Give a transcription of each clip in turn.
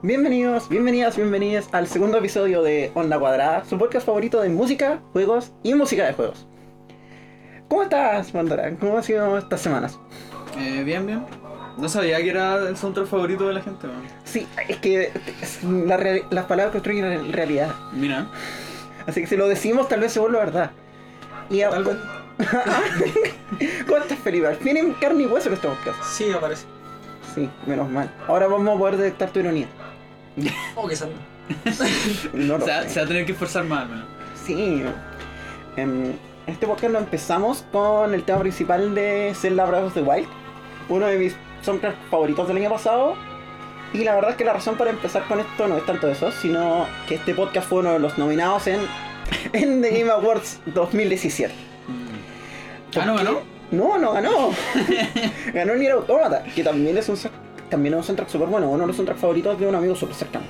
Bienvenidos, bienvenidas, bienvenidas al segundo episodio de Onda Cuadrada, su podcast favorito de música, juegos y música de juegos. ¿Cómo estás, Pandora? ¿Cómo han sido estas semanas? Eh, bien, bien. No sabía que era el soundtrack favorito de la gente, man. Sí, es que es la las palabras construyen la realidad. Mira. Así que si lo decimos, tal vez se vuelva verdad. Y Tal vez. ¿Cómo estás, Felipe? Al fin en carne y hueso en este podcast. Sí, aparece. Sí, menos mal. Ahora vamos a poder detectar tu ironía. Oh, que son. No lo Se, va- sé. se va a tener que esforzar más, man. Sí. En este podcast lo empezamos con el tema principal de Zelda Breath of the Wild, uno de mis soundtracks favoritos del año pasado. Y la verdad es que la razón para empezar con esto no es tanto eso, sino que este podcast fue uno de los nominados en, en The Game Awards 2017. Ah, ¿no ¿Por ganó? No, no ganó. ganó Nier Automata, que también es un también es un soundtrack súper bueno, uno de los soundtracks favoritos de un amigo súper cercano.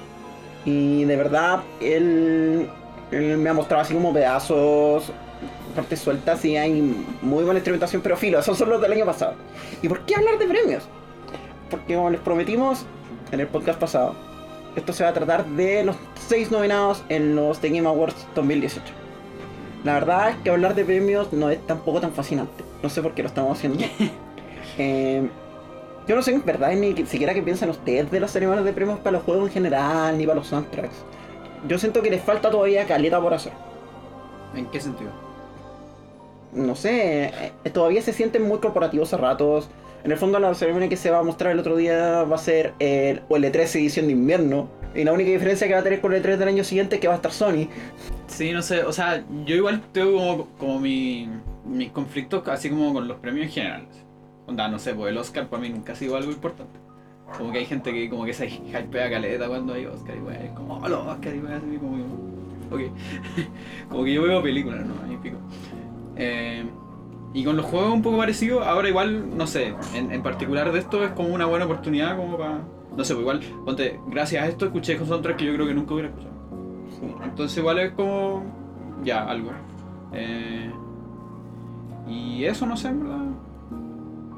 Y de verdad, él, él me ha mostrado así como pedazos, partes sueltas y hay muy buena instrumentación, pero filo, esos son los del año pasado. ¿Y por qué hablar de premios? Porque como les prometimos en el podcast pasado, esto se va a tratar de los seis nominados en los The Game Awards 2018. La verdad es que hablar de premios no es tampoco tan fascinante. No sé por qué lo estamos haciendo. Eh, yo no sé en verdad ni siquiera qué piensan ustedes de las ceremonias de premios para los juegos en general, ni para los soundtracks. Yo siento que les falta todavía caleta por hacer. ¿En qué sentido? No sé, eh, todavía se sienten muy corporativos a ratos. En el fondo la ceremonia que se va a mostrar el otro día va a ser el, o el E3 edición de invierno. Y la única diferencia que va a tener con el E3 del año siguiente es que va a estar Sony. Sí, no sé, o sea, yo igual tengo como, como mi, mis conflictos así como con los premios en general. Onda, no sé, pues el Oscar para mí nunca ha sido algo importante. Como que hay gente que como que se hypea caleta cuando hay Oscar y es como, oh, los Oscar y wey, así como que, ok. como que yo veo películas, ¿no? Y pico. Eh, y con los juegos un poco parecido, ahora igual, no sé, en, en particular de esto es como una buena oportunidad como para... No sé, pues igual, ponte, gracias a esto escuché con soundtrack que yo creo que nunca hubiera escuchado. Entonces igual es como... Ya, algo. Eh, y eso, no sé, en verdad.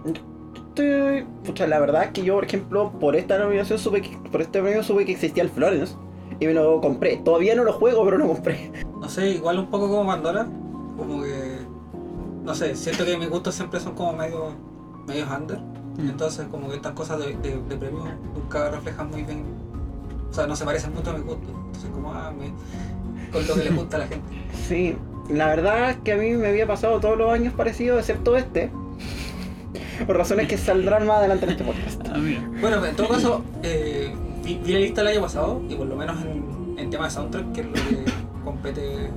Estoy- pucha, la verdad es que yo, por ejemplo, por esta nominación supe que, por este premio supe que existía el Florence y me lo compré. Todavía no lo juego, pero lo compré. No sé, igual un poco como Pandora. Como que. No sé, siento que mis gustos siempre son como medio. medio under. Entonces, como que estas cosas de, de, de premios nunca reflejan muy bien. O sea, no se parecen mucho a mis gustos. Entonces, como, ah, me, con lo que le gusta a la gente. Sí, la verdad es que a mí me había pasado todos los años parecidos, excepto este. Por razones que saldrán más adelante en este podcast. Ah. Bueno, en todo caso, eh, vi, vi la lista el año pasado y por lo menos en, en tema de soundtrack, que es lo que compete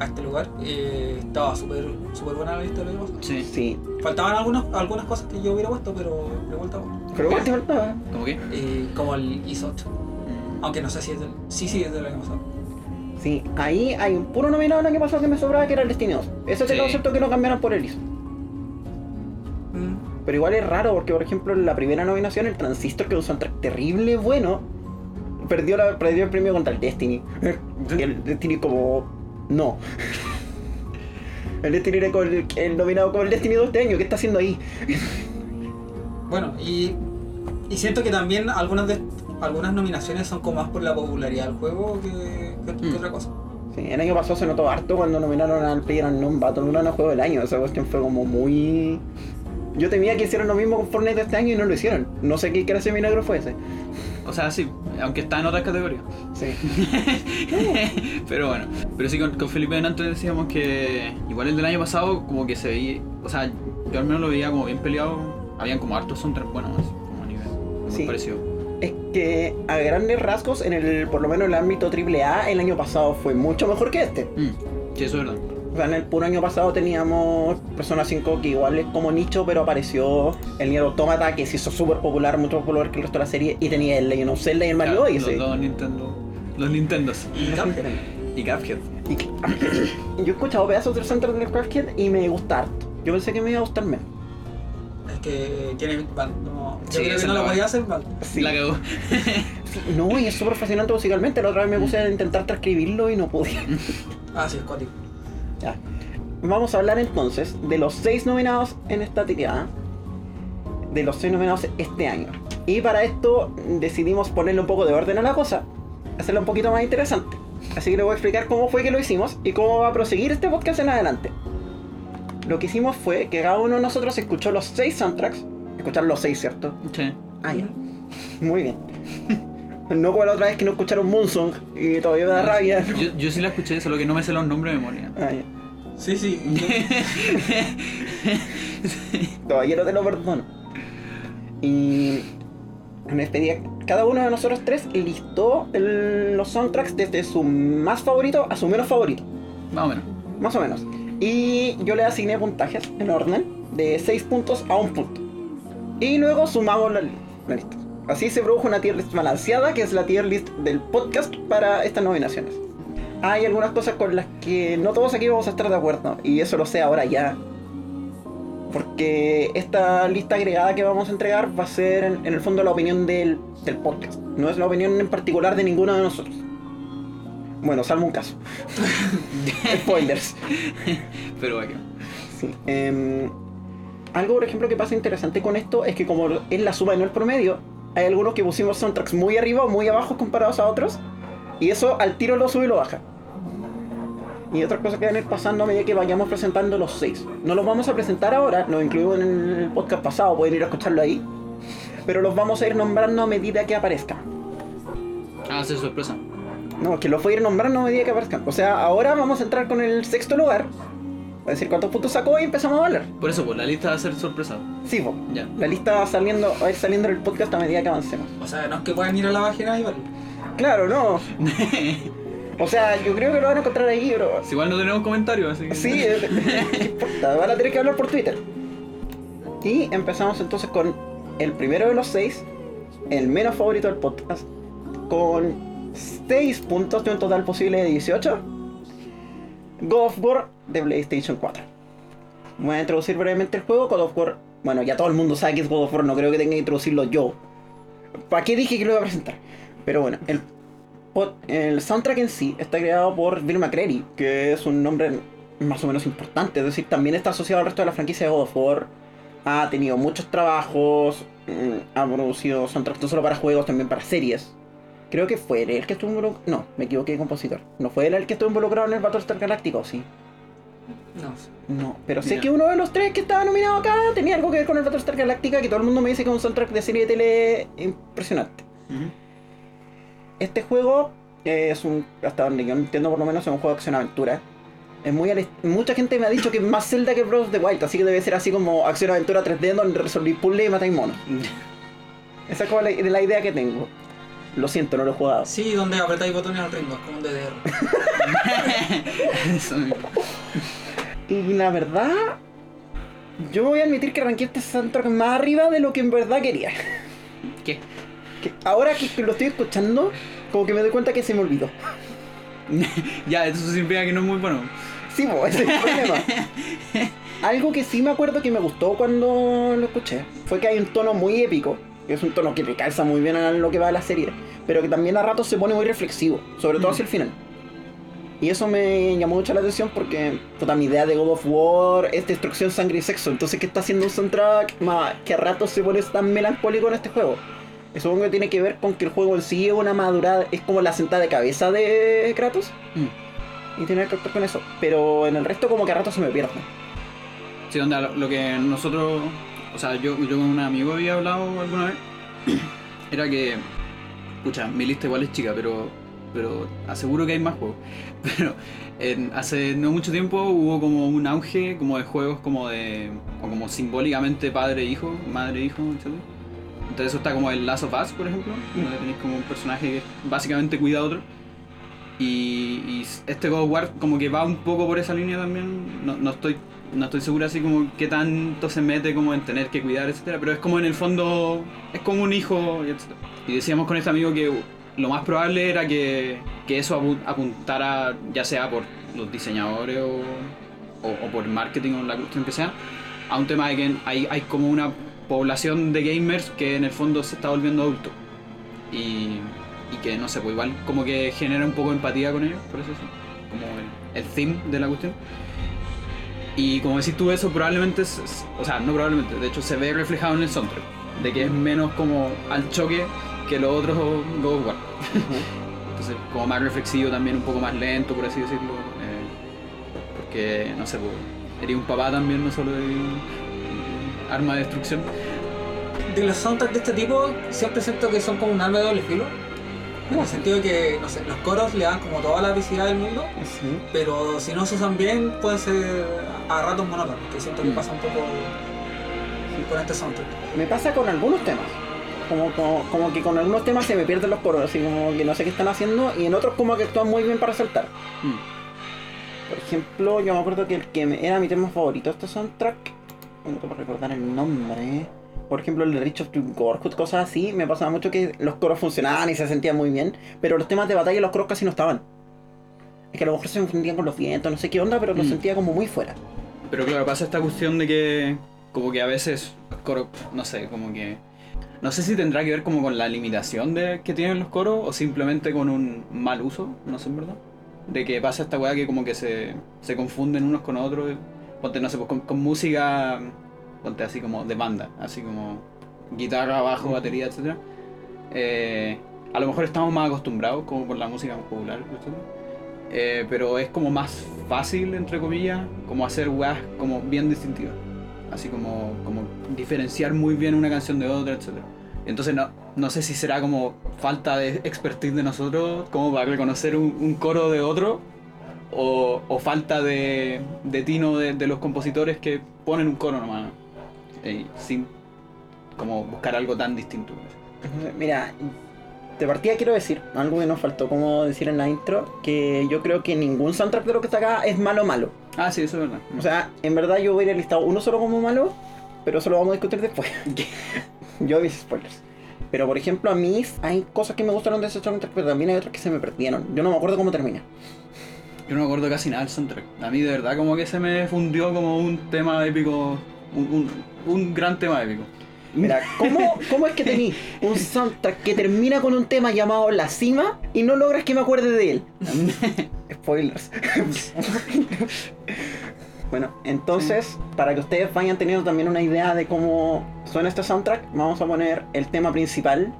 a este lugar, eh, estaba súper súper buena la lista del año pasado. Sí. Sí, Faltaban algunas, algunas cosas que yo hubiera puesto, pero le vuelta pero ¿cuál te faltaba? ¿Cómo qué? eh, Como el ISO 8. Aunque no sé si es del. Sí, sí, es del año pasado. Sí, ahí hay un puro nominado el año pasado que me sobraba que era el Destiny 2. Ese es el concepto que no cambiaron por el ISO. Pero igual es raro porque, por ejemplo, en la primera nominación, el Transistor, que es un soundtrack terrible bueno, perdió, la, perdió el premio contra el Destiny. Y el Destiny como... No. El Destiny era con el, el nominado con el Destiny 2 este año. ¿Qué está haciendo ahí? Bueno, y, y siento que también algunas de algunas nominaciones son como más por la popularidad del juego que, que- que Mm. otra cosa. Sí, el año pasado se notó harto cuando nominaron al PlayerUnknown Battleground a Juego del Año. Esa cuestión fue como muy... Yo temía que hicieran lo mismo con Fortnite este año y no lo hicieron. No sé qué clase de milagro fue ese. O sea, sí, aunque está en otras categorías. Sí. pero bueno, pero sí, con, con Felipe antes decíamos que igual el del año pasado como que se veía, o sea, yo al menos lo veía como bien peleado, habían como hartos soundtracks buenos, como a nivel, Sí. me pareció. Es que a grandes rasgos, en el, por lo menos en el ámbito AAA, el año pasado fue mucho mejor que este. Mm, sí, eso es verdad. O sea, en el puro año pasado teníamos Persona 5 que igual es como nicho, pero apareció el Nier Automata que se hizo súper popular, mucho más popular que el resto de la serie, y tenía el Legend of Zelda y el Mario Claro, Odyssey. Los, dos Nintendo, los Nintendos. Y Cuphead. Y Cuphead. Y Cuphead. Yo he escuchado pedazos del soundtrack del Cuphead y me gusta harto. Yo pensé que me iba a gustar menos. Es que tiene Big Band. No, yo Sí, creo que no lo la podía hacer mal. Sí. La cagó. Sí, No, y es súper fascinante musicalmente. La otra vez me puse a intentar transcribirlo y no pude. Ah, sí, es cuático. Ya. Vamos a hablar entonces de los seis nominados en esta tirada. De los seis nominados este año. Y para esto decidimos ponerle un poco de orden a la cosa, hacerlo un poquito más interesante. Así que les voy a explicar cómo fue que lo hicimos y cómo va a proseguir este podcast en adelante. Lo que hicimos fue que cada uno de nosotros escuchó los seis soundtracks. Escucharon los seis, ¿cierto? Sí. Ah, ya. Muy bien. No como la otra vez que no escucharon Moonsong y todavía me da rabia. Yo, yo sí la escuché, solo que no me sé los nombres de memoria. Ah, ya. Sí, sí. Todavía no te lo perdono. Y en este día, cada uno de nosotros tres listó el- los soundtracks desde su más favorito a su menos favorito. Más o menos. Más o menos. Y yo le asigné puntajes en orden de 6 puntos a 1 punto. Y luego sumamos la, la lista. Así se produjo una tier list balanceada, que es la tier list del podcast para estas nominaciones. Hay algunas cosas con las que no todos aquí vamos a estar de acuerdo, y eso lo sé ahora ya. Porque esta lista agregada que vamos a entregar va a ser en, en el fondo la opinión del, del podcast. No es la opinión en particular de ninguno de nosotros. Bueno, salvo un caso. Spoilers. Pero bueno. Sí. em, algo, por ejemplo, que pasa interesante con esto es que como es la suma y no el promedio, hay algunos que pusimos soundtracks muy arriba o muy abajo comparados a otros, y eso al tiro lo sube y lo baja. Y otras cosas que van a ir pasando a medida que vayamos presentando los seis. No los vamos a presentar ahora, los incluimos en el podcast pasado, pueden ir a escucharlo ahí. Pero los vamos a ir nombrando a medida que aparezcan. Ah, sí, sorpresa. No, que los voy a ir nombrando a medida que aparezcan. O sea, ahora vamos a entrar con el sexto lugar. Va a decir cuántos puntos sacó y empezamos a valer. Por eso, pues la lista va a ser sorpresa. Sí, po. Ya. La lista va saliendo, va a ir saliendo en el podcast a medida que avancemos. O sea, no es que puedan ir a la página y verlo. Claro, no. O sea, yo creo que lo van a encontrar ahí, bro. Si igual no tenemos comentarios, así que. Sí, eh, no importa, van a tener que hablar por Twitter. Y empezamos entonces con el primero de los seis, el menos favorito del podcast, con 6 puntos de un total posible de 18. God of War de PlayStation 4. Voy a introducir brevemente el juego. God of War, bueno, ya todo el mundo sabe que es God of War, no creo que tenga que introducirlo yo. ¿Para qué dije que lo iba a presentar? Pero bueno, el, soundtrack en sí está creado por Bill McCready, que es un nombre más o menos importante, es decir, también está asociado al resto de la franquicia de God of War. Ha tenido muchos trabajos, mm, ha producido soundtracks no solo para juegos, también para series. Creo que fue él el que estuvo involucrado. No, me equivoqué de compositor. No fue él el que estuvo involucrado en el Battlestar Galáctico, sí. No sé. No, pero sé Mira. que uno de los tres que estaba nominado acá tenía algo que ver con el Battlestar Galactica, que todo el mundo me dice que es un soundtrack de serie de tele impresionante. Este juego es un, hasta donde yo entiendo por lo menos, es un juego de acción-aventura. Es muy mucha gente me ha dicho que es más Zelda que of the Wild, así que debe ser así como acción-aventura 3D donde resolví puzzles y matáis monos. Esa es como la, la idea que tengo. Lo siento, no lo he jugado. Sí, donde apretáis botones al ritmo, es como un DDR. Eso mismo. Y la verdad, yo voy a admitir que ranqué este soundtrack más arriba de lo que en verdad quería. ¿Qué? Que ahora que lo estoy escuchando, como que me doy cuenta que se me olvidó. ya, eso significa que no es muy bueno. Sí, po, ese es el problema. Algo que sí me acuerdo que me gustó cuando lo escuché fue que hay un tono muy épico, es un tono que le calza muy bien a lo que va de la serie, pero que también a ratos se pone muy reflexivo, sobre todo Mm. hacia el final. Y eso me llamó mucho la atención porque, puta, mi idea de God of War es destrucción, sangre y sexo. Entonces, ¿qué está haciendo un soundtrack ma, que a ratos se pone tan melancólico en este juego? Eso supongo que tiene que ver con que el juego en sí es una madurada, es como la sentada de cabeza de Kratos. Mm. Y tiene que ver con eso. Pero en el resto como que a ratos se me pierde. Sí, onda, lo que nosotros, o sea, yo, yo con un amigo había hablado alguna vez, era que, escucha, mi lista igual es chica, pero, pero aseguro que hay más juegos. Pero en- hace no mucho tiempo hubo como un auge como de juegos como de, o como simbólicamente padre-hijo, madre-hijo, etc. Entonces eso está como el Last of Us, por ejemplo, donde tenéis como un personaje que básicamente cuida a otro. Y, y este God of War como que va un poco por esa línea también. No, no estoy no estoy seguro así como qué tanto se mete como en tener que cuidar, etcétera, pero es como en el fondo es como un hijo, etcétera. Y decíamos con este amigo que lo más probable era que, que eso apu- apuntara ya sea por los diseñadores o, o- o por marketing o la cuestión que sea, a un tema de que hay, hay como una población de gamers que en el fondo se está volviendo adulto. Y, y que no sé, pues igual como que genera un poco de empatía con ellos, por eso sí. Como el theme de la cuestión. Y como decís tú, eso probablemente, es- o sea, no probablemente, de hecho se ve reflejado en el soundtrack. de que es menos como al choque que los otros God of War. Entonces, como más reflexivo también, un poco más lento, por así decirlo. eh, porque, no sé, pues, sería un papá también, no solo de un arma de destrucción. De los soundtracks de este tipo, siempre siento que son como un arma de doble filo. En el sentido de que, no sé, los coros le dan como toda la visibilidad del mundo, Sí. pero si no se usan bien, pueden ser a ratos monótonos, que siento que Mm. pasa un poco con este soundtrack. Me pasa con algunos temas. Como, como, como que con algunos temas se me pierden los coros, así como que no sé qué están haciendo, y en otros como que actúan muy bien para saltar. Mm. Por ejemplo, yo me acuerdo que el que era mi tema favorito este soundtrack, no puedo recordar el nombre. Por ejemplo, el Rich of Gorkut, cosas así, me pasaba mucho que los coros funcionaban y se sentían muy bien, pero los temas de batalla los coros casi no estaban. Es que a lo mejor se confundían con los vientos, no sé qué onda, pero los Mm. sentía como muy fuera. Pero claro, pasa esta cuestión de que como que a veces los coros, no sé, como que... No sé si tendrá que ver como con la limitación de, que tienen los coros o simplemente con un mal uso, no sé en verdad. De que pasa esta weá que como que se, se confunden unos con otros. Ponte, no sé, pues con, con música, ponte así como de banda, así como guitarra, bajo, batería, etc. a lo mejor estamos más acostumbrados como por la música popular, etc. Eh, pero es como más fácil, entre comillas, como hacer weas como bien distintivas. Así como, como diferenciar muy bien una canción de otra, etc. Entonces no, no sé si será como falta de expertise de nosotros como para reconocer un, un coro de otro o, o falta de, de tino de, de los compositores que ponen un coro nomás eh, sin como buscar algo tan distinto. Mira, de partida quiero decir algo que nos faltó como decir en la intro, que yo creo que ningún soundtrack de lo que está acá es malo malo. Ah, sí, eso es verdad. O sea, en verdad yo hubiera listado uno solo como malo, pero eso lo vamos a discutir después. yo mis spoilers. Pero por ejemplo, a mí hay cosas que me gustaron de ese soundtrack, pero también hay otras que se me perdieron. Yo no me acuerdo cómo termina. Yo no me acuerdo casi nada del soundtrack. A mí de verdad como que se me fundió como un tema épico, un, un, un gran tema épico. Mira, ¿cómo, ¿cómo es que tení un soundtrack que termina con un tema llamado La Cima y no logras que me acuerde de él? Spoilers. bueno, entonces, para que ustedes vayan teniendo también una idea de cómo suena este soundtrack, vamos a poner el tema principal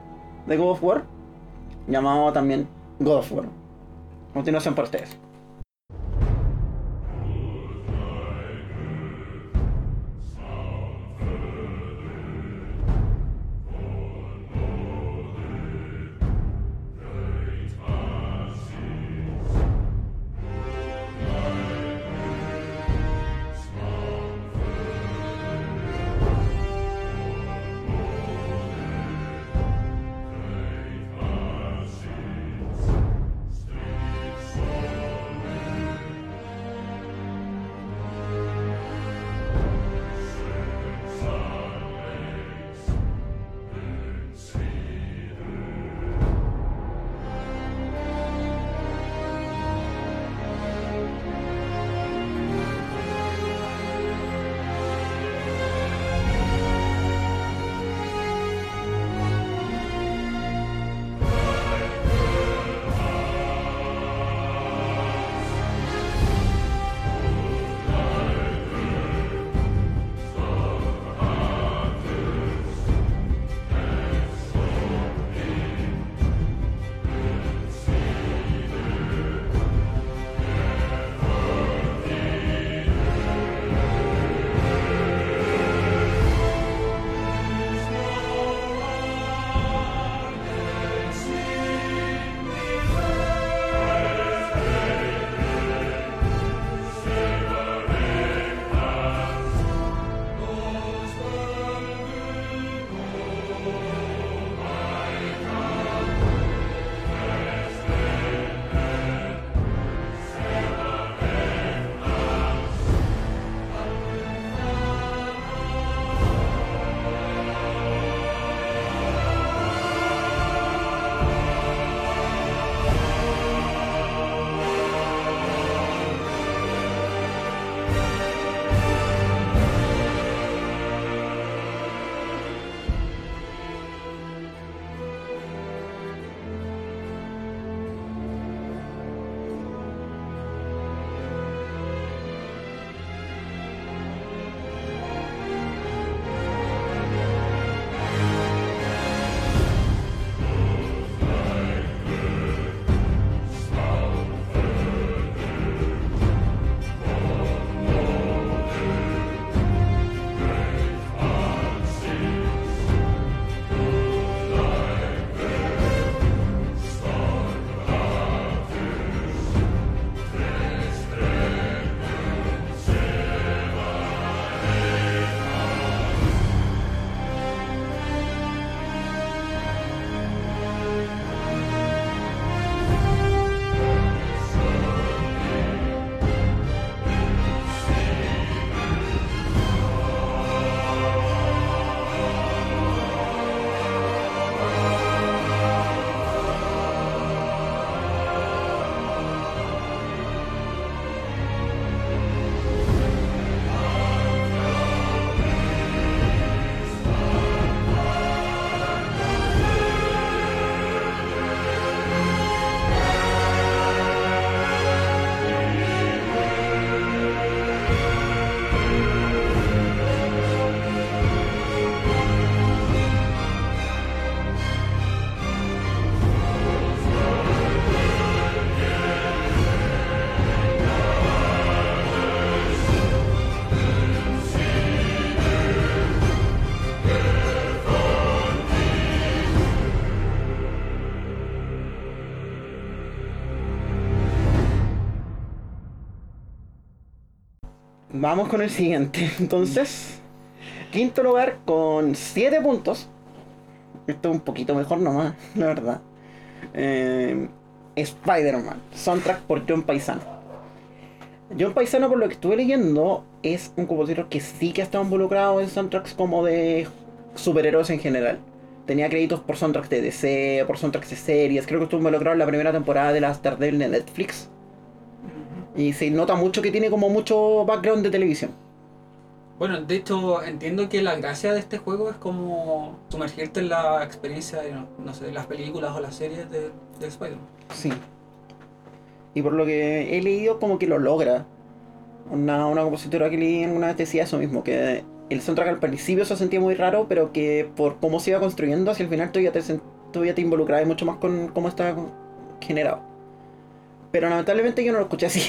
de God of War, llamado también God of War. Continuación para ustedes. Vamos con el siguiente. Entonces, quinto lugar con 7 puntos. Esto es un poquito mejor nomás, la verdad. Eh, Spider-Man, soundtrack por John Paisano. John Paisano, por lo que estuve leyendo, es un compositor que sí que ha estado involucrado en soundtracks como de superhéroes en general. Tenía créditos por soundtracks de DC, por soundtracks de series. Creo que estuvo involucrado en la primera temporada de las Daredevil de Netflix. Y se nota mucho que tiene como mucho background de televisión. Bueno, de hecho, entiendo que la gracia de este juego es como sumergirte en la experiencia de, no, no sé, las películas o las series de, de Spider-Man. Sí. Y por lo que he leído, como que lo logra. Una, una compositora que leí alguna vez decía eso mismo, que el soundtrack al principio se sentía muy raro, pero que por cómo se iba construyendo, hacia el final todavía te, sen- todavía te involucrabas mucho más con cómo estaba generado. Pero lamentablemente yo no lo escuché así.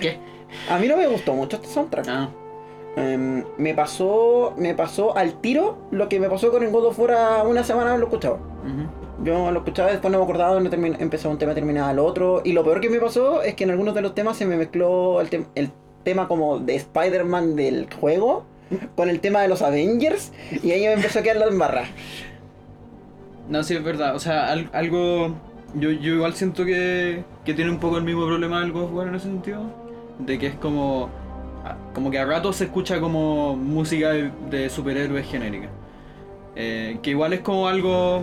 ¿Qué? A mí no me gustó mucho este soundtrack. Ah, Em, me pasó me pasó al tiro lo que me pasó con el God of War una semana lo escuchaba. Yo lo escuchaba, después no me acordaba termin- empezaba un tema y terminaba el otro. Y lo peor que me pasó es que en algunos de los temas se me mezcló el, tem- el tema como de Spider-Man del juego con el tema de los Avengers. Y ahí me empezó a quedar la embarra. No, sí, es verdad. O sea, al- algo. Yo, yo igual siento que, que tiene un poco el mismo problema del God of War en ese sentido. De que es como. a- Como que a ratos se escucha como música de, superhéroes genérica. Eh, que igual es como algo.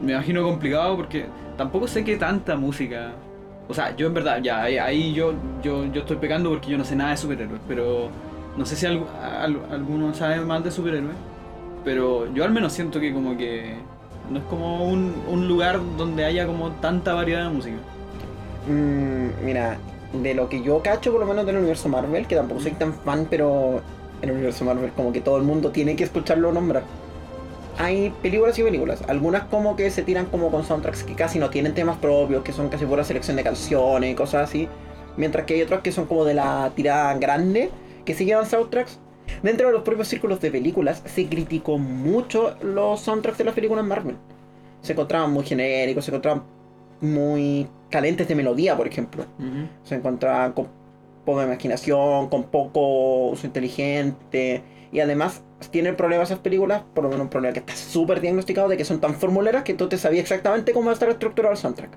Me imagino complicado porque tampoco sé qué tanta música. O sea, yo en verdad, ya, ahí, yo, yo, yo estoy pecando porque yo no sé nada de superhéroes. Pero no sé si algu- al- alguno sabe más de superhéroes. Pero yo al menos siento que como que no es como un, un lugar donde haya como tanta variedad de música. Mm, mira, de lo que yo cacho, por lo menos del universo Marvel, que tampoco soy tan fan, pero el universo Marvel como que todo el mundo tiene que escucharlo nombrar. Hay películas y películas, algunas como que se tiran como con soundtracks que casi no tienen temas propios, que son casi pura selección de canciones y cosas así, mientras que hay otras que son como de la tirada grande, que sí llevan soundtracks. Dentro de los propios círculos de películas se criticó mucho los soundtracks de las películas Marvel. Se encontraban muy genéricos, se encontraban muy calientes de melodía, por ejemplo. Se encontraban con poca imaginación, con poco uso inteligente. Y además tienen problemas esas películas, por lo menos un problema que está súper diagnosticado de que son tan formuleras que tú te sabías exactamente cómo va a estar estructurado el soundtrack.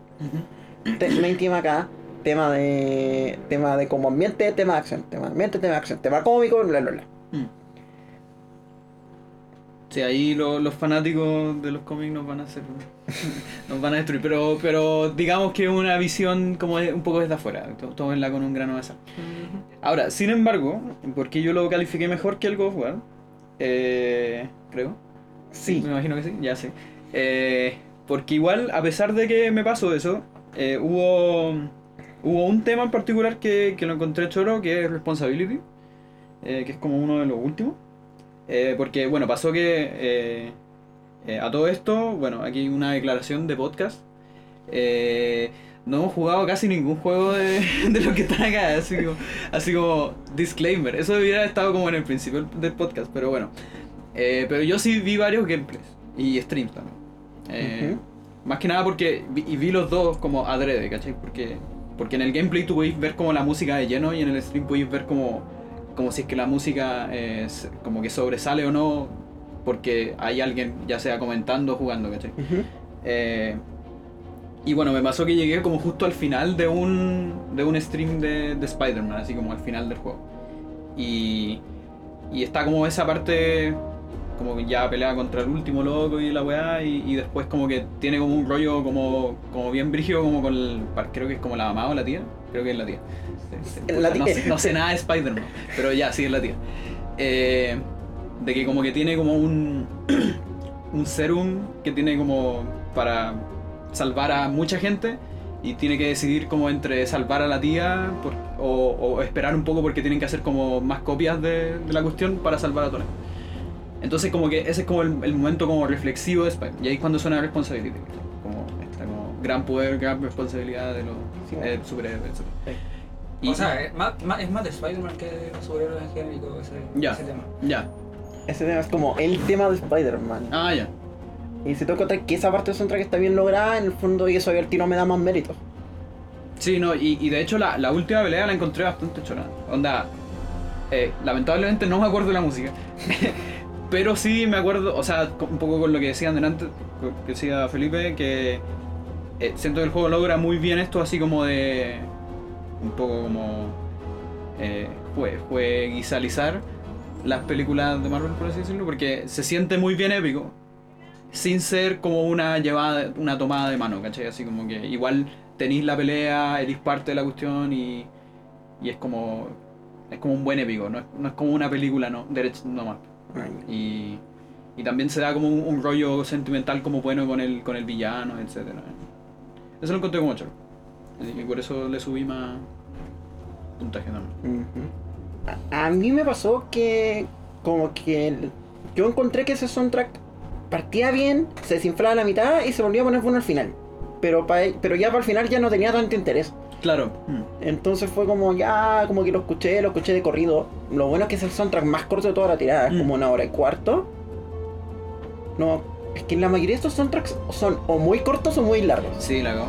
Te- Main tema acá, tema de tema de como ambiente, tema de acción, tema de ambiente, tema de acción, tema cómico, bla bla bla. Mm. Sí, ahí lo- los fanáticos de los cómics nos van a hacer. nos van a destruir. Pero, pero digamos que es una visión como de- un poco desde afuera. Tómenla con un grano de sal. Ahora, sin embargo, porque yo lo califiqué mejor que el God of War, eh, creo. Sí. Me imagino que sí, ya sé. Eh, porque igual, a pesar de que me pasó eso, eh, hubo, hubo un tema en particular que, que lo encontré choro, que es Responsibility, eh, que es como uno de los últimos. Eh, porque, bueno, pasó que eh, eh, a todo esto, bueno, aquí una declaración de podcast. No hemos jugado casi ningún juego de, de los que están acá, así como, así como disclaimer. Eso debiera haber estado como en el principio del podcast, pero bueno. Pero yo sí vi varios gameplays y streams también. Más que nada porque vi, y vi los dos como adrede, ¿cachai? Porque, porque en el gameplay tú podéis ver como la música de lleno y en el stream podéis ver como, como si es que la música eh, como que sobresale o no porque hay alguien ya sea comentando o jugando, ¿cachai? Eh, y bueno, me pasó que llegué como justo al final de un, de un stream de, de Spider-Man, así como al final del juego. Y, y está como esa parte, como que ya pelea contra el último loco y la weá, y, y después como que tiene como un rollo como, como bien brígido, como con el, creo que es como la mamá o la tía, creo que es la tía. La no, tía. sé- no sé nada de Spider-Man, pero ya, sí es la tía. Eh, de que como que tiene como un, un serum que tiene como para salvar a mucha gente y tiene que decidir como entre salvar a la tía por- o, o esperar un poco porque tienen que hacer como más copias de, de la cuestión para salvar a todos. Entonces como que ese es como el, el momento como reflexivo de Spider. Y ahí es cuando suena responsabilidad. Como esta como gran poder, gran responsabilidad de los Superhéroes. etc. Y- O sea, es más, más- es más de Spider-Man que de los superhéroes en genérico ese, Ya. ese tema. Ya. Ese tema es como el tema de Spider-Man. Ah, ya. Y si tengo que esa parte del soundtrack está bien lograda, en el fondo, y eso ahí al tiro me da más mérito. Sí, no, y, y de hecho la, la última pelea la encontré bastante chora. Onda, eh, lamentablemente no me acuerdo de la música. Pero sí me acuerdo, o sea, un poco con lo que decían delante, que decía Felipe, que eh, siento que el juego logra muy bien esto, así como de. un poco como. Eh, jue- jueguizalizar las películas de Marvel, por así decirlo, porque se siente muy bien épico, sin ser como una llevada, una tomada de mano, ¿cachai? Así como que igual tenéis la pelea, eres parte de la cuestión y, y es como. es como un buen épico, no es, no es como una película no, derecha, nomás. Y, y también se da como un, un rollo sentimental como bueno con el, con el villano, etc. Eso lo encontré como choro. Y por eso le subí más puntaje también. A, a mí me pasó que como que el- yo encontré que ese soundtrack partía bien, se desinflaba a la mitad y se volvía a poner bueno al final. Pero, pa- pero ya para el final ya no tenía tanto interés. Claro. Mm. Entonces fue como ya, como que lo escuché, lo escuché de corrido. Lo bueno es que es el soundtrack más corto de toda la tirada, es Mm. como una hora y cuarto. No, es que la mayoría de estos soundtracks son o muy cortos o muy largos. Sí, la hago.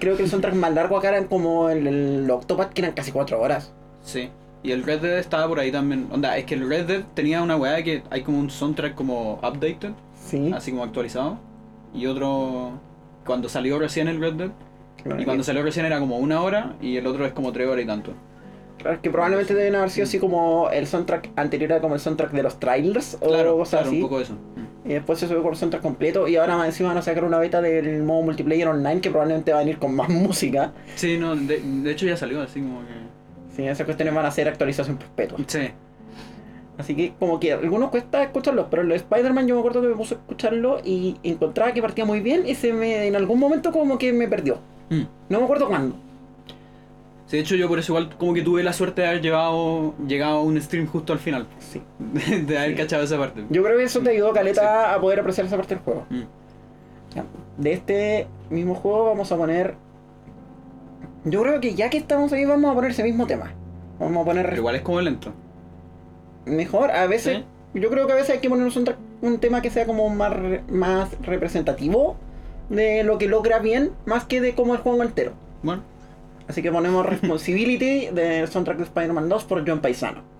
Creo que el soundtrack más largo acá eran como el, el Octopath, que eran casi cuatro horas. Sí. Y el Red Dead estaba por ahí también. Onda, es que el Red Dead tenía una weá que hay como un soundtrack como updated, Sí. así como actualizado. Y otro cuando salió recién el Red Dead. Claro, Y cuando salió recién era como una hora y el otro es como tres horas y tanto. claro, que probablemente deben haber sido así como el soundtrack anterior era como el soundtrack de los trailers o Claro, cosas claro, así. un poco eso. Mm. Y después se subió con el soundtrack completo y ahora más encima van a sacar una beta del modo multiplayer online que probablemente va a venir con más música. Sí, no, de, de hecho ya salió así como que. Sí, esas cuestiones van a ser actualización perpetua. Sí. Así que como que algunos cuesta escucharlos, pero de Spider-Man yo me acuerdo que me puse a escucharlo y encontraba que partía muy bien y se me en algún momento como que me perdió. Mm. No me acuerdo cuándo. Sí, de hecho yo por eso igual como que tuve la suerte de haber llevado, llegado a un stream justo al final. Sí. De, haber Sí. cachado esa parte. Yo creo que eso te ayudó Caleta a poder apreciar esa parte del juego. Mm. Ya. De este mismo juego vamos a poner. Yo creo que ya que estamos ahí vamos a poner ese mismo tema. Vamos a poner Pero igual es como lento. mejor. A veces, yo creo que a veces hay que poner un, un tema que sea como más, re- más representativo de lo que logra bien, más que de como el juego entero. Bueno, Así que ponemos Responsibility del soundtrack de Spider-Man 2 por John Paisano.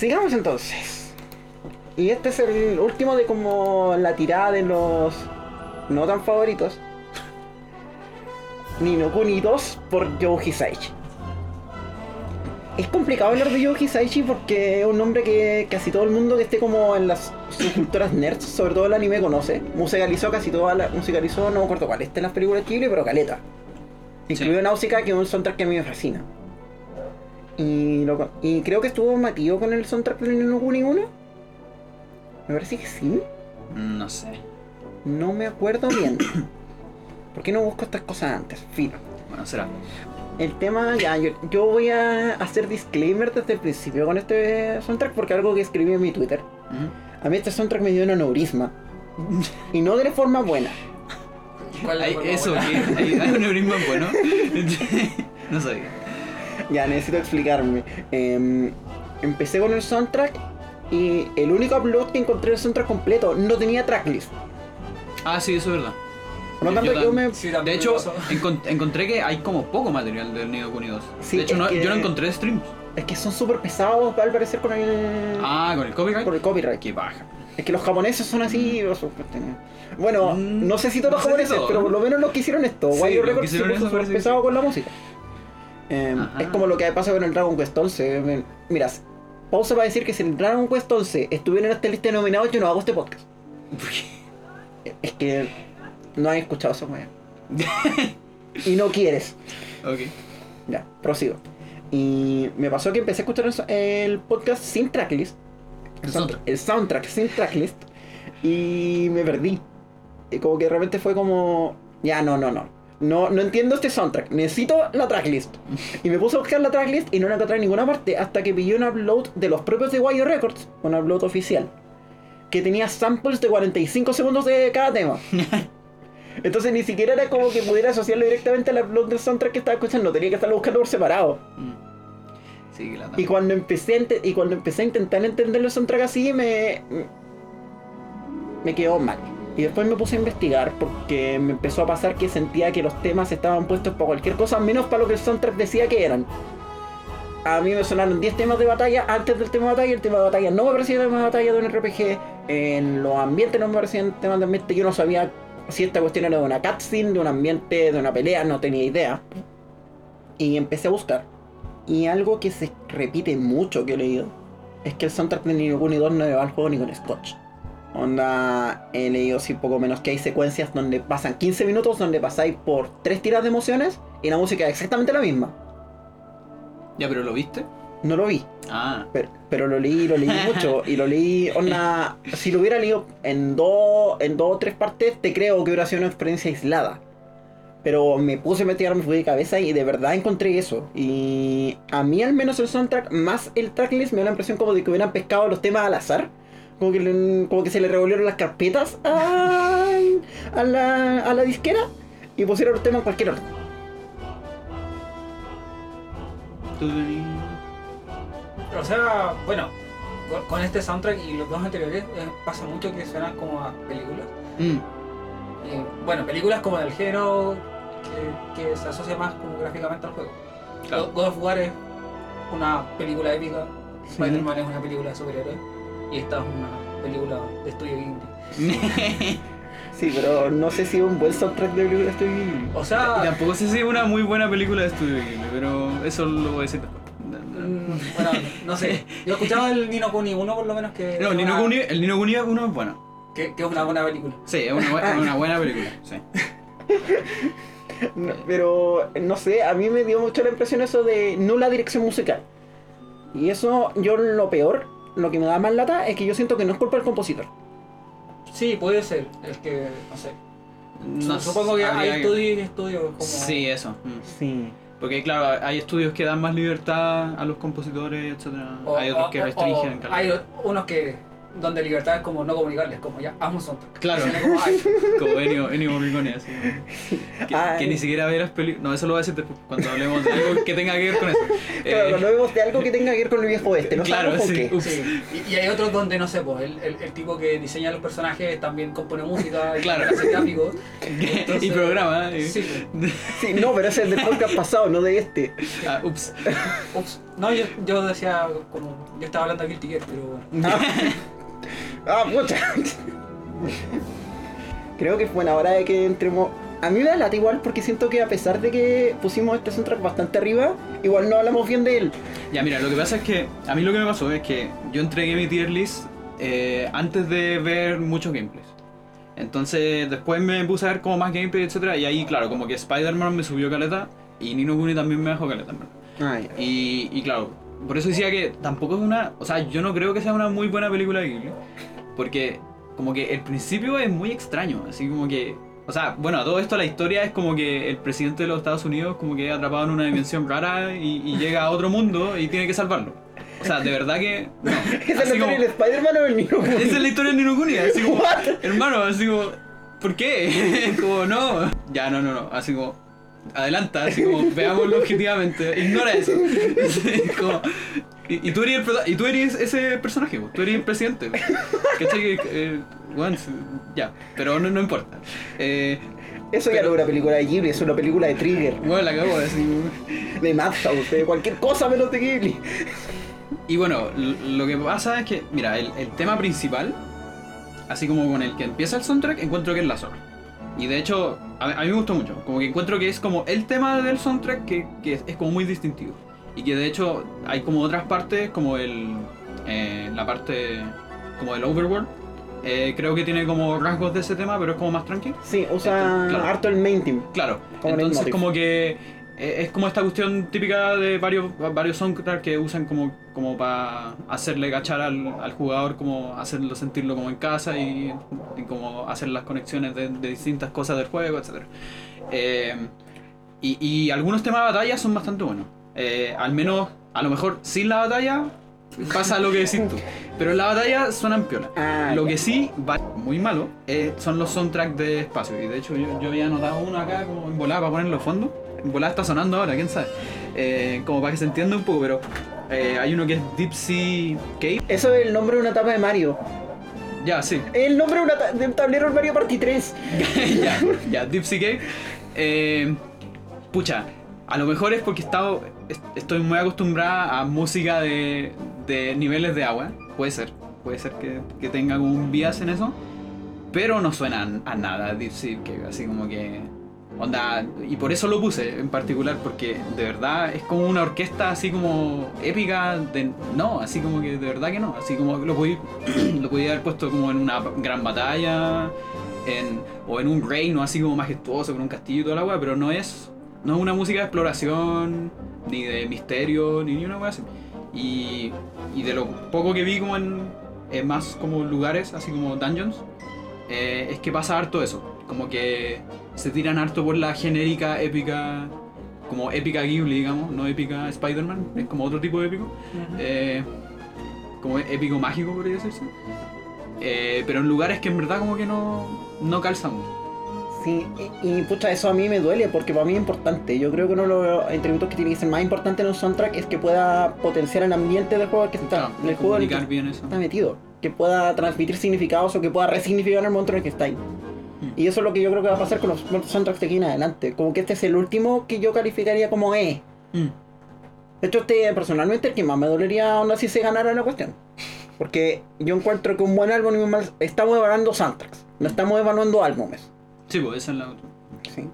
Sigamos entonces. Y este es el último de como la tirada de los no tan favoritos. Nino Kuni 2 por Joe Hisaichi. Es complicado hablar de Joe Hisaichi porque es un nombre que casi todo el mundo que esté como en las subculturas nerds, sobre todo el anime, conoce. Musicalizó casi toda la. Musicalizó, no me acuerdo cuál, está en las películas Ghibli, pero caleta. Incluido Náusica, que es un soundtrack que a mí me fascina. Y, lo- y creo que estuvo metido con el soundtrack de Nino Kuni 1. Me parece que sí. No sé. No me acuerdo bien. ¿Por qué no busco estas cosas antes? Fino. Bueno, será. El tema, ya, yo, yo voy a hacer disclaimer desde el principio con este soundtrack porque algo que escribí en mi Twitter. A mí este soundtrack me dio un aneurisma. Y no de la forma buena. ¿Cuál es la forma eso, buena? que hay, hay un neurisma bueno. no sabía. Ya, necesito explicarme. Em, empecé con el soundtrack y el único upload que encontré del soundtrack completo no tenía tracklist. Ah, sí, eso es verdad. Por lo Yo tanto, yo tam- me... Sí, De hecho, encontré que hay como poco material del Nido Kuni 2. Sí, de hecho, no, que- yo no encontré streams. Es que son súper pesados al parecer con el... Ah, con el copyright. Por el copyright. Qué baja. Es que los japoneses son así. o son- Bueno, Mm, no sé si todos los no japoneses, todos, pero por lo menos los que hicieron esto. Sí, Wario los que hicieron puso eso súper pesado con la música. Eh, es como lo que pasa con el Dragon Quest 11. Me- Mira, pausa para decir que si el Dragon Quest 11 estuviera en esta lista de nominados, yo no hago este podcast. Es que no han escuchado eso, weón. y no quieres. ok. Ya, prosigo. Y me pasó que empecé a escuchar el- podcast sin tracklist. El soundtrack. El soundtrack sin tracklist. Y me perdí. Y como que de repente fue como. Ya, no, no, no. No, no entiendo este soundtrack. Necesito la tracklist. Y me puse a buscar la tracklist y no la encontré en ninguna parte. Hasta que pillé un upload de los propios de Wire Records. Un upload oficial. Que tenía samples de 45 segundos de cada tema. Entonces ni siquiera era como que pudiera asociarlo directamente al upload del soundtrack que estaba escuchando. Tenía que estarlo buscando por separado. Mm. Sí, Y cuando empecé a, y cuando empecé a intentar entender los soundtrack así, me. me quedó mal. Y después me puse a investigar porque me empezó a pasar que sentía que los temas estaban puestos para cualquier cosa, menos para lo que el soundtrack decía que eran. A mí me sonaron 10 temas de batalla antes del tema de batalla. El tema de batalla no me parecía tema de batalla de un RPG. En los ambientes no me parecían temas de ambiente. Yo no sabía si esta cuestión era de una cutscene, de un ambiente, de una pelea, no tenía idea. Y empecé a buscar. Y algo que se repite mucho que he leído es que el soundtrack de Nino Kuni 2 no le va al juego ni con Scotch. Onda, he leído así poco menos que hay secuencias donde pasan 15 minutos donde pasáis por tres tiras de emociones y la música es exactamente la misma. Ya, pero ¿lo viste? No lo vi, Ah. pero, pero lo leí, lo leí mucho y lo leí, onda, si lo hubiera leído en dos, en dos o tres partes, te creo que hubiera sido una experiencia aislada. Pero me puse a investigar, me fui de cabeza y de verdad encontré eso. Y a mí al menos el soundtrack, más el tracklist, me da la impresión como de que hubieran pescado los temas al azar. Como que, le- como que se le revolvieron las carpetas a, a, la, a la disquera y pusieron los temas en cualquier orden. O sea, bueno, con, con este soundtrack y los dos anteriores eh, pasa mucho que suenan como a películas. Mm. Eh, bueno, películas como del género que, que se asocia más como gráficamente al juego. Claro. God of War es una película épica, Sí. Spider-Man es una película de superhéroes y esta es una película de estudio indie. Sí, pero no sé si es un buen soundtrack de película estoy O Y sea, tampoco sé si es una muy buena película de estudio Ghibli, pero eso lo voy a decir después. mm, bueno, no sé. Yo he escuchado el Nino Kuni 1 por lo menos que, No, el Nino una- Kuni, el Nino Kuni uno es bueno. que, que es una buena película. Sí, es una, una buena película. Sí. No, pero no sé, a mí me dio mucho la impresión eso de nula dirección musical. Y eso, yo lo peor, lo que me da más lata es que yo siento que no es culpa del compositor. Sí, puede ser. Es que, no sé. No Supongo que hay estudios y estudios como... Sí, eso. mm. Sí. Porque claro, hay estudios que dan más libertad a los compositores, etcétera. o- hay otros o- que restringen. o hay unos que donde libertad es como no comunicarles, como ya, un soundtrack. Claro. Como, ay, Como Ennio, Ennio Morricone, así. Que, que ni siquiera ve las películas. No, eso lo voy a decir después, cuando hablemos de algo que tenga que ver con eso. Claro, Eh, cuando vemos de algo que tenga que ver con el viejo oeste, no Claro, sabemos por sí. qué. Ups. Sí, y, y hay otros donde, no sé, pues, el, el, el tipo que diseña los personajes también compone música, y Claro. hace gráficos. y programa. eh. Sí, Sí, no, pero ese es del podcast pasado, no de este. Ah, ups. ups. No, yo, yo decía, como, yo estaba hablando de Guilty Gear, pero... Ah, ah pucha. Creo que es buena hora de que entremos. A mí me da lata igual porque siento que a pesar de que pusimos este soundtrack bastante arriba, igual no hablamos bien de él. Ya, mira, lo que pasa es que a mí lo que me pasó es que yo entregué mi tier list eh, antes de ver muchos gameplays. Entonces después me puse a ver como más gameplay, etcétera, y ahí claro, como que Spider-Man me subió caleta y Nino Kuni también me bajó caleta, verdad. Ay, Y, y claro, por eso decía que tampoco es una. O sea, yo no creo que sea una muy buena película de Ghibli. Porque, como que el principio es muy extraño. Así como que. O sea, bueno, a todo esto la historia es como que el presidente de los Estados Unidos, como que atrapado en una dimensión rara y, y llega a otro mundo y tiene que salvarlo. O sea, de verdad que. No. ¿Esa es la historia del Spider-Man o el Nino esa es la historia de Nino Kuni, así como. What? Hermano, así como. ¿Por qué? como, no. Ya, no, no, no. Así como. Adelanta, así como, veámoslo objetivamente. Ignora eso. Como, y, y tú eres el y tú eres ese personaje, tú eres el presidente. ¿Cachai? Eh, bueno, ya, pero no, no importa. Eh, Eso ya no es una película de Ghibli, es una película de Trigger, bueno, la cago así. como- de Madhouse, de cualquier cosa menos de Ghibli. Y bueno, lo que pasa es que, mira, el, el tema principal, así como con el que empieza el soundtrack, encuentro que es la zorra. Y de hecho, a, a mí me gustó mucho. Como que encuentro que es como el tema del soundtrack que, que es, es como muy distintivo. Y que de hecho hay como otras partes, como el eh, la parte como del overworld. eh, creo que tiene como rasgos de ese tema, pero es como más tranqui. Sí, usa Claro. harto el main team. Claro, Como entonces como que es como esta cuestión típica de varios varios soundtracks que usan como como para hacerle gachar al, al jugador, como hacerlo sentirlo como en casa y, y como hacer las conexiones de, de distintas cosas del juego, etc. y, y algunos temas de batalla son bastante buenos. Eh, al menos, a lo mejor sin la batalla pasa lo que decís tú. Pero en la batalla suenan piola. Ah, Lo que sí va muy malo eh, son los soundtracks de espacio. Y de hecho yo, yo había anotado uno acá como en volada para ponerlo fondo. Volada está sonando ahora, quién sabe. Eh, como para que se entienda un poco, pero eh, hay uno que es Deep Sea Cave. Eso es el nombre de una etapa de Mario. Ya, sí. El nombre de, una ta- de un tablero de Mario Party 3. ya, ya, Deep Sea Cave. Eh, pucha, a lo mejor es porque he estado, est- estoy muy acostumbrada a música de, de niveles de agua. Puede ser, puede ser que, que tenga un bias en eso. Pero no suena a nada Deep Sea Cave, así como que. Onda, y por eso lo puse en particular, porque de verdad es como una orquesta así como épica. De, no, así como que de verdad que no. Así como lo podía, lo haber puesto como en una gran batalla, en, o en un reino así como majestuoso, con un castillo y toda la weá, pero no es, no es una música de exploración, ni de misterio, ni, ni una weá así. Y, y de lo poco que vi como en, en más como lugares, así como dungeons, eh, es que pasa harto eso. Como que se tiran harto por la genérica épica, como épica Ghibli, digamos, no épica Spider-Man, es como otro tipo de épico. Eh, como épico mágico, podría decirse. Eh, pero en lugares que en verdad como que no, no calzan. Sí, y, y, pucha, eso a mí me duele porque para mí es importante. Yo creo que uno de los atributos que tiene que ser más importante en un soundtrack es que pueda potenciar el ambiente del juego al que está, Claro, del juego en el que comunicar bien eso. está metido. Que pueda transmitir significados o que pueda resignificar el momento en el que está ahí. Mm. Y eso es lo que yo creo que va a pasar con los soundtracks de aquí en adelante. Como que este es el último que yo calificaría como E. Mm. De hecho, este personalmente el que más me dolería onda si se ganara la cuestión. Porque yo encuentro que un buen álbum y un mal... Estamos evaluando soundtracks, no estamos evaluando álbumes. Sí, pues esa es la otra. Sí.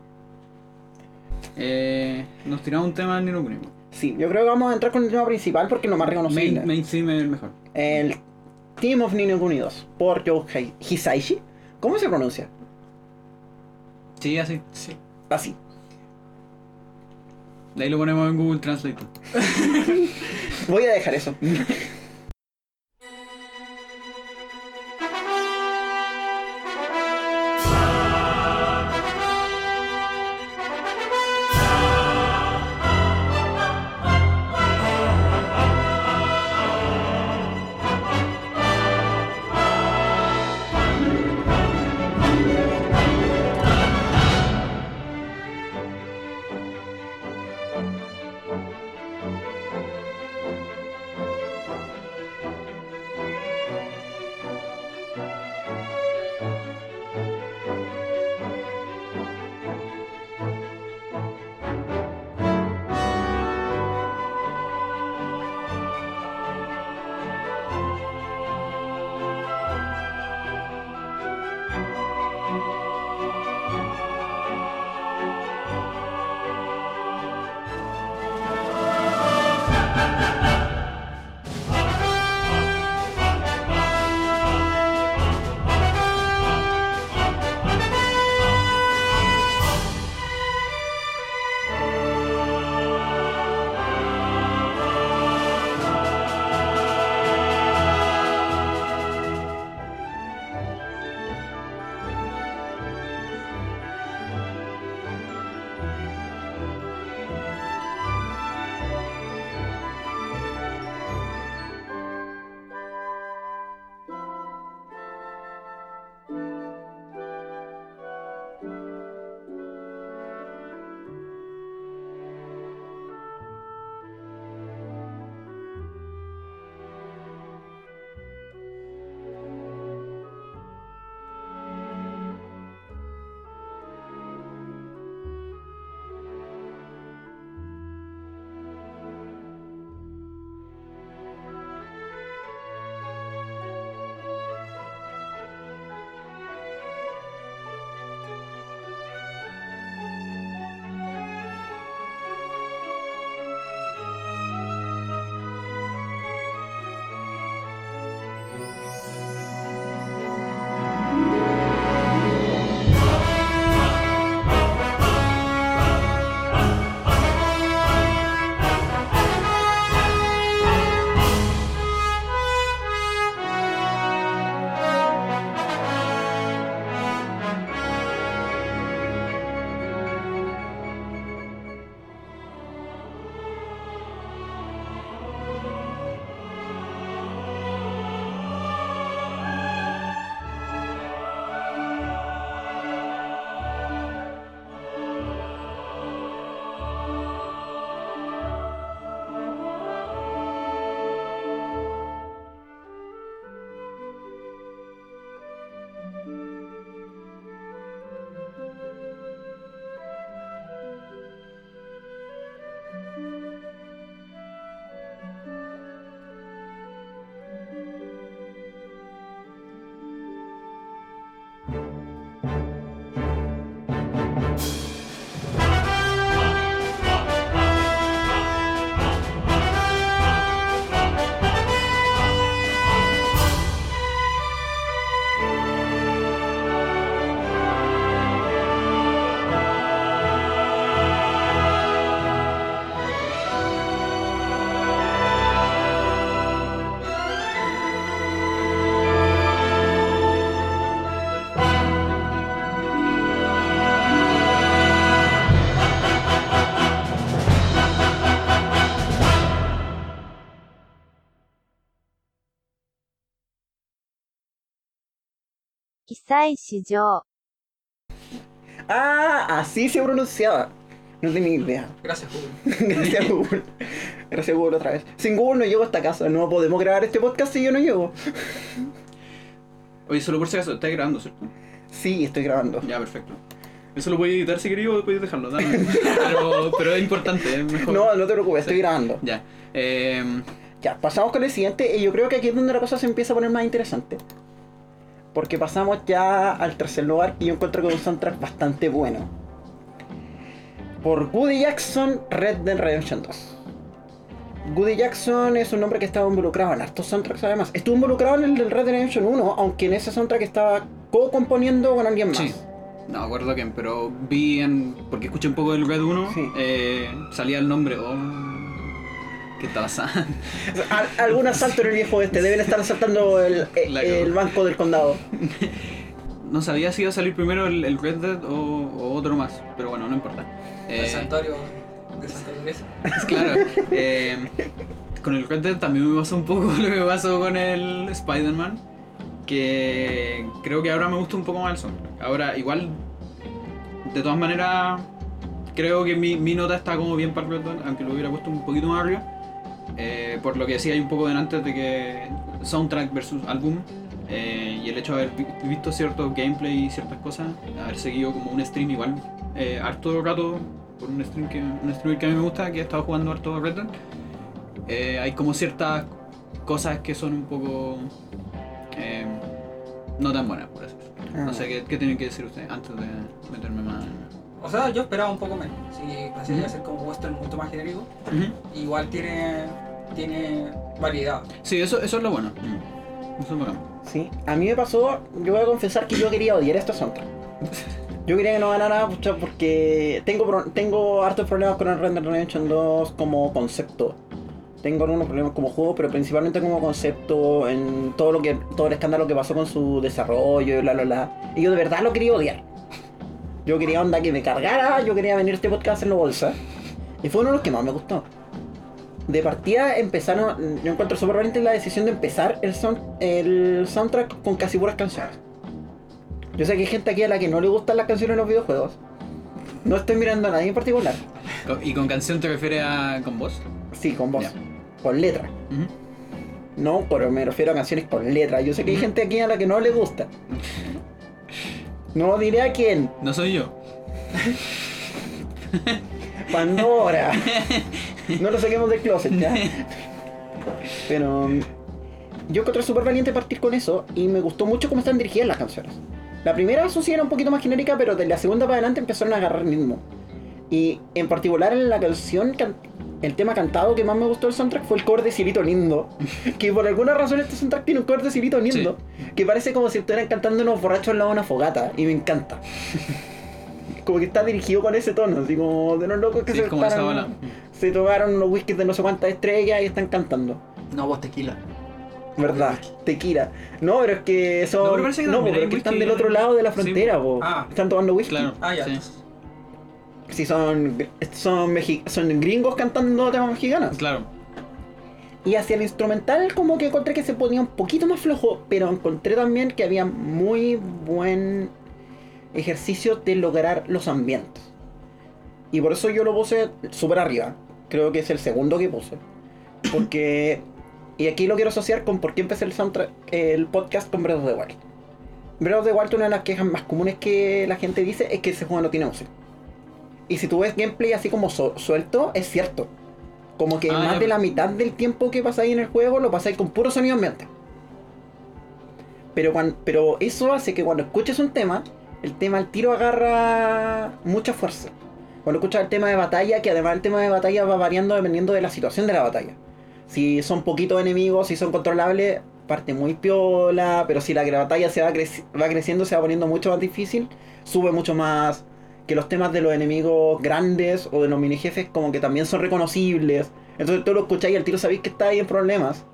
Eh, nos tiramos un tema en Nino Kuni. Sí, yo creo que vamos a entrar con el tema principal porque lo más reconocible. Main, mainstream es el mejor. El Team of Nino Kuni 2 por Joe Hisaishi. ¿Cómo se pronuncia? Sí, así. Sí. Así. De ahí lo ponemos en Google Translate. Voy a dejar eso. Shijō. Ah, así se pronunciaba. No tenía ni idea. Gracias, Google. Gracias, Google. Gracias, Google, otra vez. Sin Google no llego hasta casa. No podemos grabar este podcast si yo no llego. Oye, solo por si acaso, ¿estás grabando, cierto? Sí, estoy grabando. Ya, perfecto. Eso lo voy a editar si queréis o podéis dejarlo, dale. pero, pero es importante, es mejor. No, no te preocupes, estoy grabando. Ya. Em. Ya, pasamos con el siguiente y yo creo que aquí es donde la cosa se empieza a poner más interesante. Porque pasamos ya al tercer lugar y yo encuentro es un soundtrack bastante bueno. Por Woody Jackson, Red Dead Redemption 2. Woody Jackson es un hombre que estaba involucrado en hartos soundtracks además. Estuvo involucrado en el del Red Dead Redemption 1, aunque en ese soundtrack estaba co-componiendo con alguien más. Sí. No me acuerdo quién, pero vi en. Porque escuché un poco del Red 1, Sí. eh, salía el nombre. Oh, ¿Qué está pasando? Al- algún asalto en el viejo este, deben estar asaltando el, banco del condado. No sabía si iba a salir primero el, el Red Dead o, o otro más, pero bueno, no importa. El Eh, santuario de Santa claro. eh, con el Red Dead también me pasó un poco lo que me pasó con el Spider-Man. Que creo que ahora me gusta un poco más el soundtrack. Ahora, igual, de todas maneras, creo que mi, mi nota está como bien para el Red Dead, aunque lo hubiera puesto un poquito más arriba. Eh, por lo que decía hay un poco delante de que soundtrack versus álbum. eh, y el hecho de haber vi- visto cierto gameplay y ciertas cosas, haber seguido como un stream igual eh, harto rato por un stream que un streamer que a mí me gusta, que ha estado jugando harto Red Dead, eh, hay como ciertas cosas que son un poco eh, no tan buenas, por así decirlo. Ah. No sé qué, qué tienen que decir ustedes antes de meterme más en... O sea, yo esperaba un poco menos. Si Ujú. iba a ser como western mucho más genérico, igual tiene, tiene variedad. Sí, eso, eso es lo bueno. Eso es bacán. Sí, a mí me pasó, yo voy a confesar que yo quería odiar estos soundtrack. Yo quería que no ganara pucha, porque tengo, pro- tengo hartos problemas con el Red Dead Redemption 2 como concepto. Tengo algunos problemas como juego, pero principalmente como concepto en todo lo que todo el escándalo que pasó con su desarrollo y bla bla bla. Y yo de verdad lo quería odiar. Yo quería onda que me cargara, yo quería venir a este podcast a hacerlo bolsa. Y fue uno de los que más me gustó. De partida empezaron, yo encuentro súper valiente la decisión de empezar el, sound- el soundtrack con casi puras canciones. Yo sé que hay gente aquí a la que no le gustan las canciones de los videojuegos. No estoy mirando a nadie en particular. ¿Y con canción te refieres a con voz? Sí, con voz. Con letra. No, pero me refiero a canciones con letra. Yo sé que hay gente aquí a la que no le gusta. No diré a quién. No soy yo. Pandora. No lo saquemos del closet ya. Pero mm, yo encontré súper valiente partir con eso y me gustó mucho cómo están dirigidas las canciones. La primera, eso sí, era un poquito más genérica, pero de la segunda para adelante empezaron a agarrar ritmo. Y en particular en la canción, can- el tema cantado que más me gustó del soundtrack fue el cover de Cielito Lindo. Que por alguna razón este soundtrack tiene un cover de Cielito Lindo. Que parece como si estuvieran cantando unos borrachos al lado de una fogata. Y me encanta. como que está dirigido con ese tono, así como de los locos que Sí, se es como esa bola. Se tomaron unos whiskies de no sé cuántas estrellas y están cantando. No, vos tequila. ¿Verdad? Tequila. No, pero es que son. No, pero parece que no, también pero hay es que están del otro lado de la Sí. frontera, po. Ah. Están tomando whisky. Claro. Ah, ya. sí. Sí, son, son, mexi- son gringos cantando temas mexicanos. Claro. Y hacia el instrumental, como que encontré que se ponía un poquito más flojo, pero encontré también que había muy buen ejercicio de lograr los ambientes. Y por eso yo lo puse súper arriba. Creo que es el segundo que puse. Porque. Y aquí lo quiero asociar con por qué empecé el, soundtrack, el podcast con Breath of the Wild. Breath of the Wild, una de las quejas más comunes que la gente dice es que ese juego no tiene música. Y si tú ves gameplay así como su- suelto, es cierto. Como que Ah, más ya. de la mitad del tiempo que pasáis en el juego lo pasáis con puro sonido ambiente. Pero, cuan- pero eso hace que cuando escuches un tema, el tema al tiro agarra mucha fuerza. Cuando escuchas el tema de batalla, que además el tema de batalla va variando dependiendo de la situación de la batalla. Si son poquitos enemigos, si son controlables, parte muy piola, pero si la batalla se va, creci- va creciendo, se va poniendo mucho más difícil, sube mucho más que los temas de los enemigos grandes o de los mini jefes como que también son reconocibles. Entonces tú lo escucháis y al tiro sabéis que está ahí en problemas.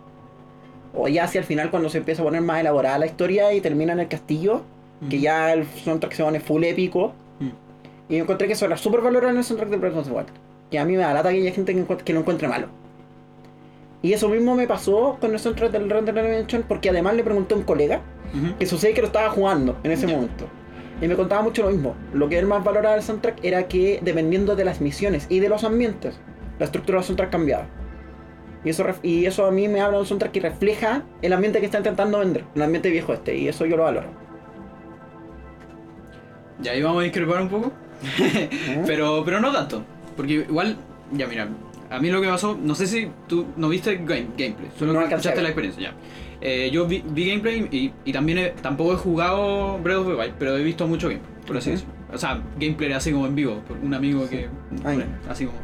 O ya hacia el final cuando se empieza a poner más elaborada la historia y termina en el castillo, que ya el soundtrack se pone full épico. Y yo encontré que eso era súper valorado en el soundtrack de Breath of the Wild. Que a mí me da lata que haya gente que, que lo encuentre malo. Y eso mismo me pasó con el soundtrack del Red Dead Redemption porque además le pregunté a un colega que sucede que lo estaba jugando en ese momento. Y me contaba mucho lo mismo. Lo que él más valoraba del soundtrack era que dependiendo de las misiones y de los ambientes, la estructura del soundtrack cambiaba. Y eso, y eso a mí me habla de un soundtrack que refleja el ambiente que está intentando vender, el ambiente viejo este, y eso yo lo valoro. Ya ahí vamos a discrepar un poco. pero, pero no tanto. Porque igual, ya mira, a mí lo que pasó, no sé si tú no viste game- gameplay, solo No escuchaste la experiencia, ya. Eh, yo vi, vi gameplay y, y también he- tampoco he jugado Breath of the Wild, pero he visto mucho gameplay, por así Ujú. decirlo. O sea, gameplay así como en vivo, por un amigo que, Ay. así como,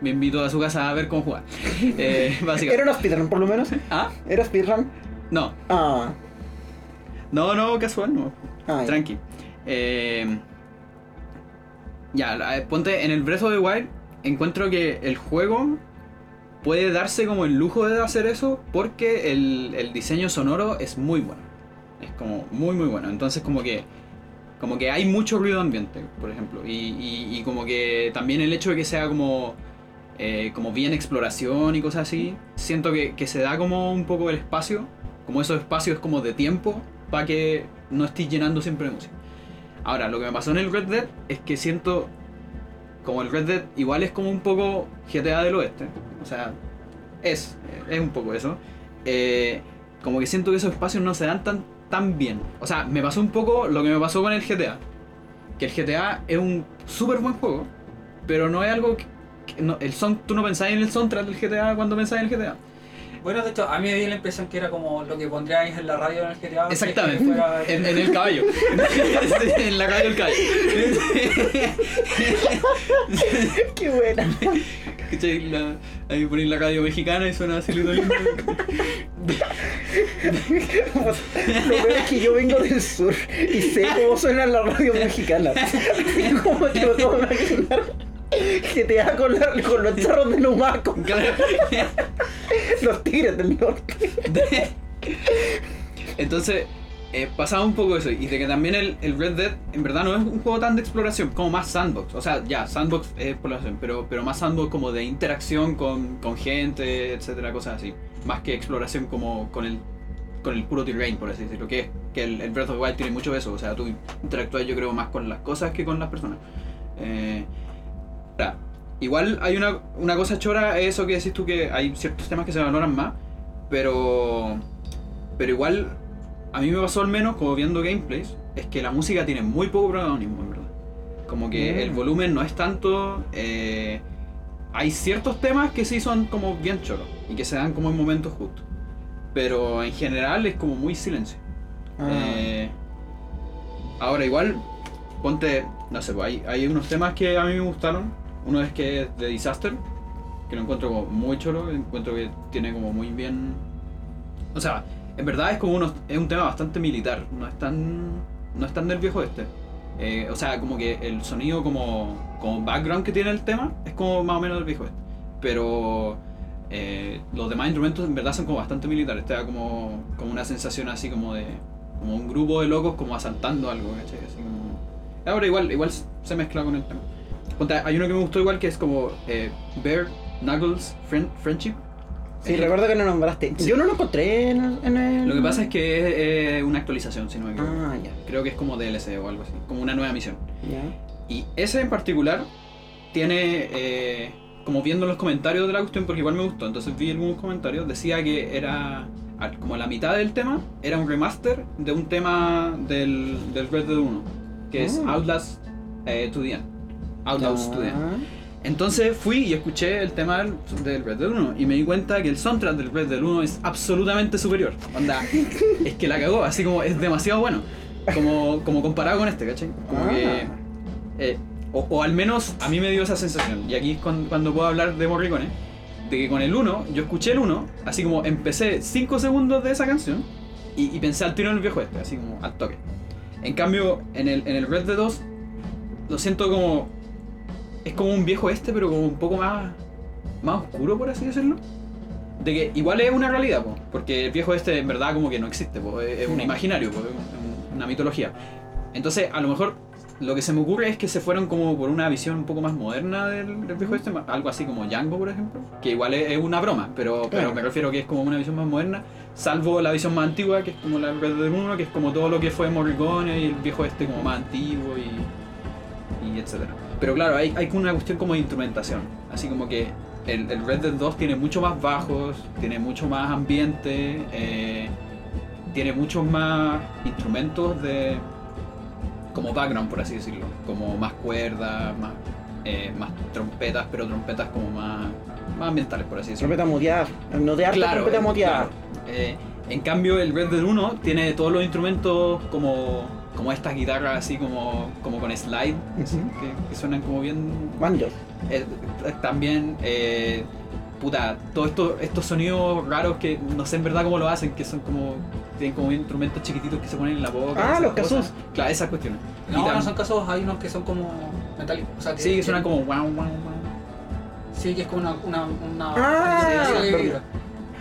me invitó a su casa a ver cómo jugar. Eh, ¿Era básicamente. una speedrun por lo menos? ¿Ah? ¿Era speedrun? No, Ah, no, no, casual, no. ah ya. Tranqui. Eh, ya, la- ponte en el Breath of the Wild. Encuentro que el juego puede darse como el lujo de hacer eso porque el, diseño sonoro es muy bueno. Es como muy, muy bueno. Entonces, como que. Como que hay mucho ruido ambiente, por ejemplo. Y, como que también el hecho de que sea como. eh, como bien exploración y cosas así. Siento que, que se da como un poco el espacio. Como esos espacios como de tiempo. Para que no estés llenando siempre de música. Ahora, lo que me pasó en el Red Dead es que siento. Como el Red Dead igual es como un poco GTA del oeste. O sea, es. Es un poco eso. Eh, como que siento que esos espacios no se dan tan, tan bien. O sea, me pasó un poco lo que me pasó con el GTA. Que el GTA es un súper buen juego. Pero no es algo que. no- el son, tú no pensás en el soundtrack del GTA cuando pensás en el GTA. Bueno, de hecho, a mí me dio la impresión que era como lo que pondríais en la radio en el GTA. Exactamente. que fuera- En, en el caballo. en la radio del caballo. Qué buena. ¿Cachai? La- ahí ponéis la radio mexicana y suena así lindo. Lo peor es que yo vengo del sur y sé cómo suena la radio mexicana. Así como te lo puedo imaginar. GTA con, la- con los charros de Claro. los tigres del norte. De- Entonces, eh, pasaba un poco eso. Y de que también el, el Red Dead, en verdad, no es un juego tan de exploración, como más sandbox. O sea, ya, sandbox es exploración, pero, pero más sandbox como de interacción con, con gente, etcétera, cosas así. Más que exploración como con el con el puro terrain, por así decirlo. Que es que el, el Breath of the Wild tiene mucho de eso. O sea, tú interactúas, yo creo, más con las cosas que con las personas. Eh, igual hay una, una cosa chora, es eso que decís tú, que hay ciertos temas que se valoran más, pero. Pero igual, a mí me pasó al menos, como viendo gameplays, es que la música tiene muy poco protagonismo, en verdad. Como que Mm. el volumen no es tanto. eh, hay ciertos temas que sí son como bien choros y que se dan como en momentos justos. Pero en general es como muy silencio. Ah. Eh, ahora igual, ponte, no sé, pues hay, hay unos temas que a mí me gustaron. Uno es que es de Disaster, que lo encuentro como muy choro, encuentro que tiene como muy bien... O sea, en verdad es como uno, es un tema bastante militar, no es tan, no es tan del viejo este. O sea, como que el sonido como, como background que tiene el tema es como más o menos del viejo este. Pero eh, los demás instrumentos en verdad son como bastante militares. Te da como, como una sensación así como de como un grupo de locos como asaltando algo, ¿cachai? Así. Ahora igual, igual se mezcla con el tema. Hay uno que me gustó igual que es como eh, Bear Knuckles Friend- Friendship. Sí, recuerdo que lo nombraste. Sí. Yo no lo encontré en el. en el- Lo que pasa es que es eh, una actualización, si no me equivoco. Ah, ya. Creo que es como DLC o algo así, como una nueva misión. ya. Y ese en particular tiene, eh, como viendo los comentarios de la cuestión, porque igual me gustó, entonces vi algunos comentarios, decía que era como la mitad del tema, era un remaster de un tema del, del Red Dead 1, que es Ah. Outlast eh, to the End. End. Ya. Entonces fui y escuché el tema del, Red Dead 1 y me di cuenta que el soundtrack del Red Dead 1 es absolutamente superior. Onda, es que la cagó, así como es demasiado bueno. Como, como comparado con este, ¿cachai? Como Ah. que. eh, o, o al menos a mí me dio esa sensación. Y aquí es cuando, cuando puedo hablar de Morricone. De que con el 1, yo escuché el 1, así como empecé 5 segundos de esa canción y, y pensé al tiro en el viejo este, así como al toque. En cambio, en el, en el Red Dead 2, lo siento como. Es como un viejo este, pero como un poco más. más oscuro, por así decirlo. De que igual es una realidad, po, porque el viejo este en verdad como que no existe, po, es, un imaginario, po, es un- una mitología. Entonces, a lo mejor lo que se me ocurre es que se fueron como por una visión un poco más moderna del, del viejo este, ma- algo así como Django, por ejemplo, que igual es, es una broma, pero, pero me refiero que es como una visión más moderna, salvo la visión más antigua, que es como la Red 1, que es como todo lo que fue Morricone y el viejo este como más antiguo y, y etcétera. Pero claro, hay, hay una cuestión como de instrumentación, así como que el, el Red Dead 2 tiene mucho más bajos, tiene mucho más ambiente, eh, tiene muchos más instrumentos de como background por así decirlo como más cuerdas más eh, más trompetas pero trompetas como más más ambientales por así decirlo Trompeta muteada. No de arte, claro. Eh, en cambio el Red Dead 1 tiene todos los instrumentos como como estas guitarras así como como con slide así, Ujú. que, que suenan como bien Banjos. eh, también, eh, puta, todos estos, estos sonidos raros que no sé en verdad cómo lo hacen, que son como, tienen como instrumentos chiquititos que se ponen en la boca. Ah, los kazoo. Claro, esas cuestiones. Y No, tam- no son casos, hay unos que son como metálicos. O sea, que, Sí, que suenan como wow, wow, wow. Sí, que es como una. una, una Ah, vibra.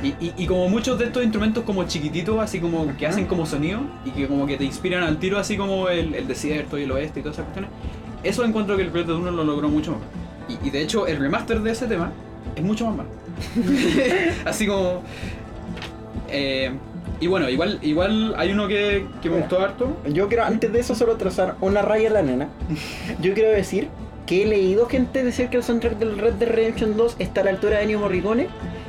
Y, y, y como muchos de estos instrumentos como chiquititos, así como que hacen como sonido y que como que te inspiran al tiro, así como el, el desierto y el oeste y todas esas cuestiones. Eso encuentro que el Dead 1 lo logró mucho mejor. Y, y de hecho el remaster de ese tema es mucho más malo. así como... eh, y bueno, igual, igual hay uno que, que me gustó harto. Yo quiero, antes de eso, solo trazar una raya en la nena. Yo quiero decir que he leído gente decir que el soundtrack del Red Dead Redemption 2 está a la altura de Ennio Morricone.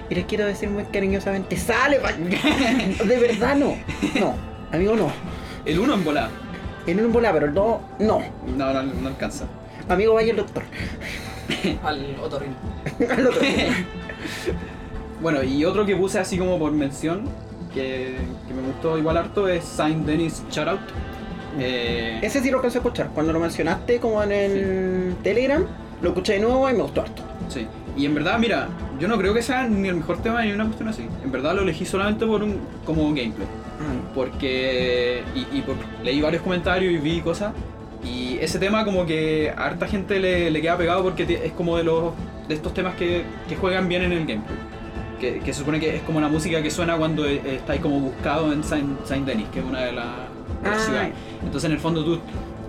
Y les quiero decir muy cariñosamente, ¡sale! pa-". De verdad no. No, amigo no. El 1 en volada. En un bola, pero el 2 no. No, no, no alcanza. Amigo, vaya el doctor. Al otorrino. Al otro. Bueno, y otro que puse así como por mención, que, que me gustó igual harto, es Saint Denis Shoutout. Eh, Ese sí lo alcancé a escuchar. Cuando lo mencionaste como en el Telegram, lo escuché de nuevo y me gustó harto. Sí. Y en verdad, mira, yo no creo que sea ni el mejor tema ni una cuestión así. En verdad lo elegí solamente por un como gameplay. Porque. Y, y por- leí varios comentarios y vi cosas. Y ese tema como que a harta gente le, le queda pegado porque es como de los de estos temas que, que juegan bien en el gameplay. Que, que se supone que es como la música que suena cuando eh, estáis como buscado en Saint, Saint Denis, que es una de las Ah. ciudades. Entonces en el fondo tú,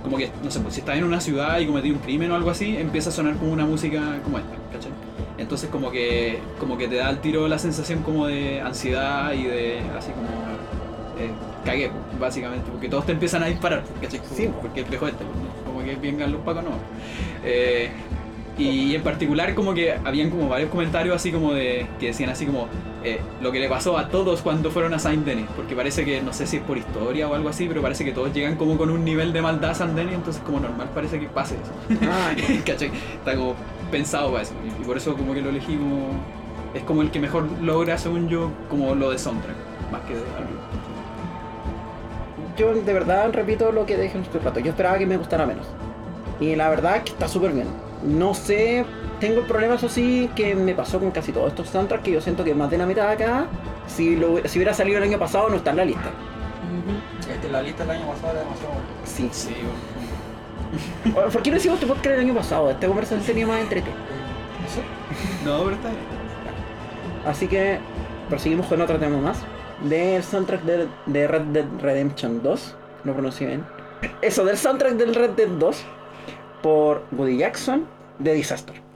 como que, no sé, pues, si estás en una ciudad y cometí un crimen o algo así, empieza a sonar como una música como esta, ¿cachai? Entonces como que, como que te da al tiro la sensación como de ansiedad y de así como eh, cagué, básicamente, porque todos te empiezan a disparar, ¿cachai? Sí. Porque es viejo este, como que vengan los pacos no. Eh, y en particular como que habían como varios comentarios así como de que decían así como eh, lo que le pasó a todos cuando fueron a Saint Denis, porque parece que no sé si es por historia o algo así, pero parece que todos llegan como con un nivel de maldad a Saint Denis, entonces como normal parece que pase eso. Ah, ¿Cachai? Está como pensado para eso. Y, y por eso como que lo elegí como. Es como el que mejor logra, según yo, como lo de soundtrack. Más que de algo. yo de verdad repito lo que dije en este rato. Yo esperaba que me gustara menos. Y la verdad es que está súper bien. No sé, tengo el problema, eso sí, que me pasó con casi todos estos soundtracks, que yo siento que más de la mitad de acá, si, lo, si hubiera salido el año pasado, no está en la lista. Este, la lista del año pasado era demasiado buena. Sí. Sí, ¿Por qué no hicimos este podcast el año pasado? Esta conversación sería más entrete. No sé. No, pero está bien. Así que proseguimos con otro tema más. Del soundtrack de, de Red Dead Redemption 2. Lo pronuncié bien. Eso, del soundtrack del Red Dead 2. Por Woody Jackson de Disaster.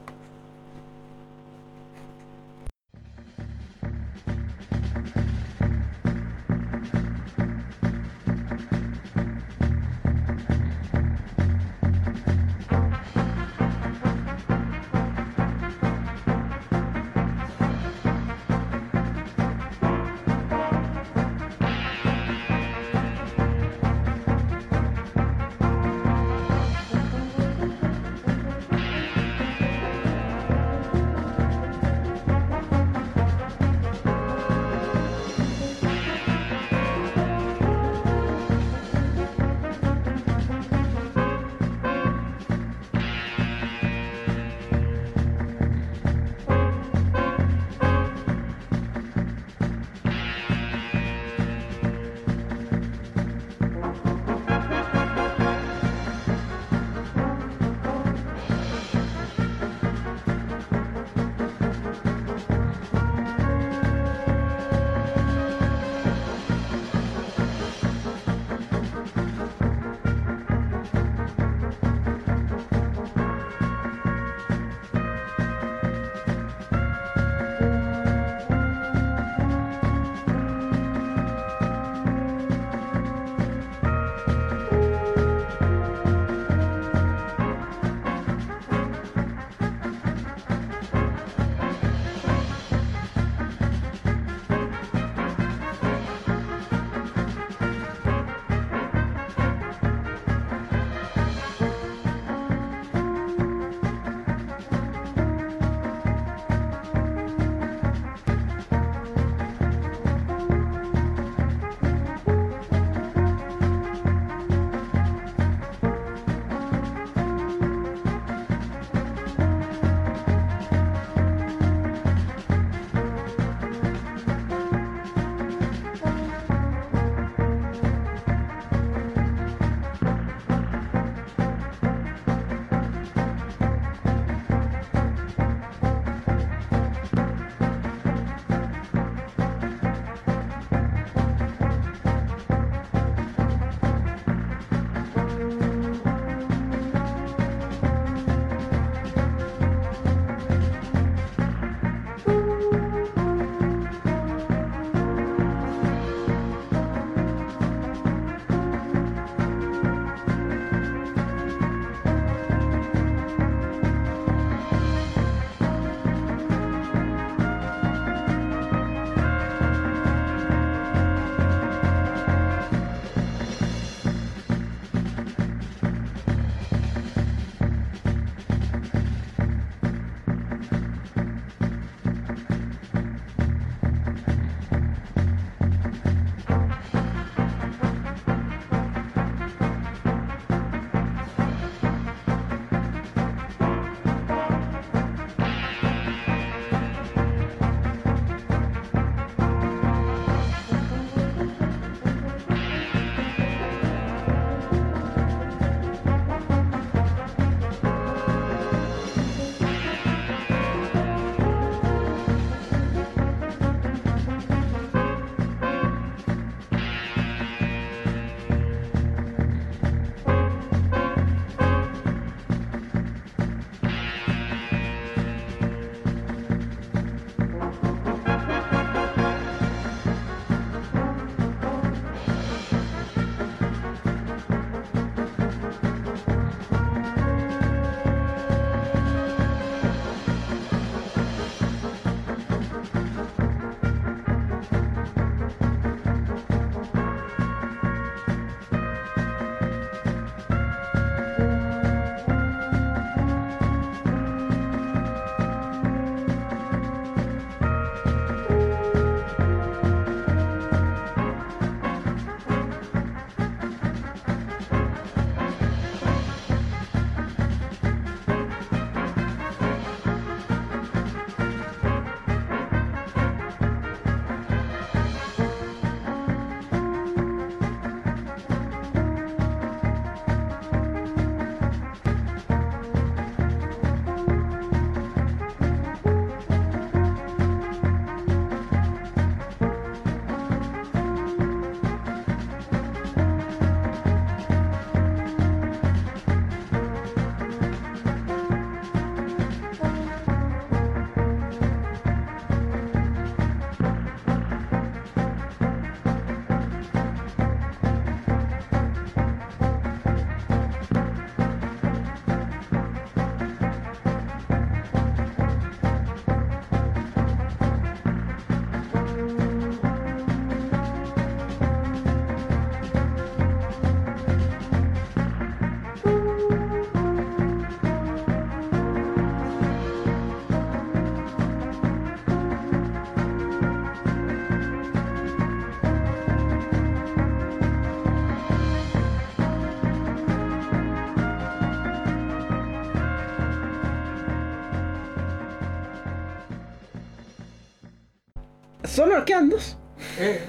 Solo quedan dos. Eh,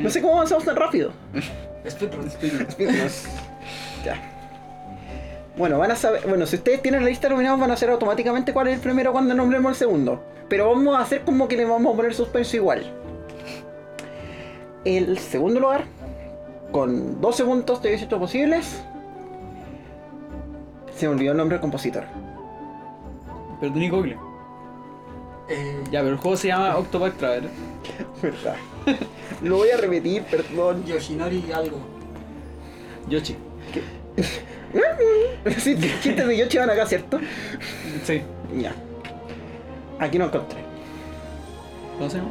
No sé cómo avanzamos tan rápido. speedrun. Ya. Bueno, van a saber. Bueno, si ustedes tienen la lista de nominados, van a saber automáticamente cuál es el primero cuando nombremos el segundo. Pero vamos a hacer como que le vamos a poner suspenso igual. El segundo lugar, con 12 puntos de 18 posibles. Se me olvidó el nombre del compositor. Pero tú ni Google. Eh, Ya, pero el juego se llama Octopath Traveler. ¿Verdad? Lo voy a repetir, perdón. Yoshinori algo. Yoshi. Sí, chistes de Yoshi van acá, ¿cierto? Sí. Ya. Aquí no encontré. ¿Cómo se llama?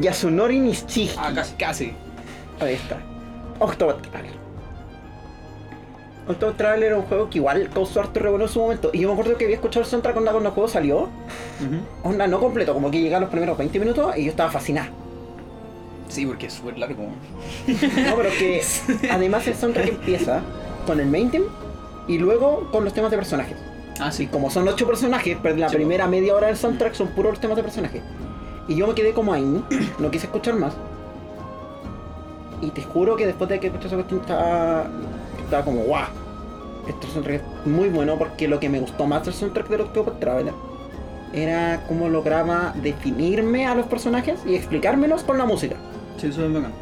Yasunori Nishiki. Ah, casi. Casi. Ahí está. Octopath Traveler. Octopath Traveler era un juego que igual causó harto revuelo en su momento. Y yo me acuerdo que había escuchado el soundtrack onda cuando el juego salió. Onda no completo, como que llegaron los primeros 20 minutos y yo estaba fascinada. Sí, porque es súper largo. No, pero que además el soundtrack empieza con el main theme y luego con los temas de personajes. Ah, Y sí. como son 8 personajes, pero la Sí, primera media hora del soundtrack son puros los temas de personajes. Y yo me quedé como ahí, no quise escuchar más. Y te juro que después de que escuché esa cuestión estaba, estaba como, guau. Este soundtrack es muy bueno porque lo que me gustó más del soundtrack de Octopath Traveler era cómo lograba definirme a los personajes y explicármelos con la música. Sí, eso es bacán.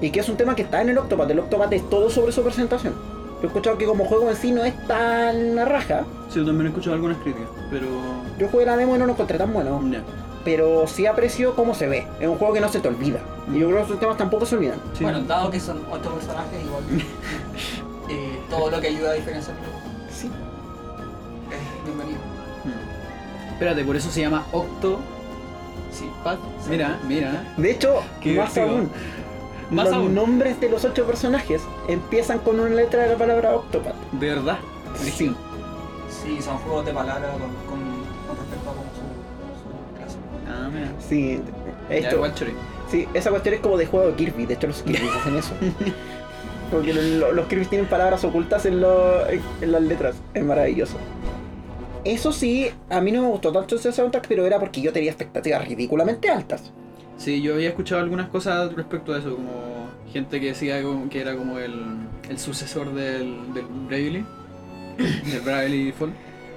Y que es un tema que está en el Octopath. El Octopath es todo sobre su presentación. Yo he escuchado que como juego en sí no es tan raja. Sí, yo también he escuchado algunas críticas, pero. Yo jugué la demo y no lo encontré tan bueno. Pero sí aprecio cómo se ve. Es un juego que no se te olvida. Y yo creo que esos temas tampoco se olvidan. Sí. Bueno, dado que son ocho personajes, igual. eh, todo lo que ayuda a diferenciarlo Sí. es bienvenido. Mm. Espérate, por eso se llama Octo. Sí. Path. Mira, mira. De hecho, Qué más divertido. aún. Más los aún. nombres de los ocho personajes empiezan con una letra de la palabra Octopath. De verdad. Sí. Sí, son juegos de palabras con, con, mira. Sí. Esto, sí, esa cuestión es como de juego de Kirby. De hecho, los Kirby hacen eso. Porque lo- lo- los Kirby tienen palabras ocultas en, lo- en- en las letras. Es maravilloso. Eso sí, a mí no me gustó tanto ese soundtrack, pero era porque yo tenía expectativas ridículamente altas. Sí, yo había escuchado algunas cosas respecto a eso, como gente que decía que era como el, el sucesor del, del Bravely, del Bravely Default.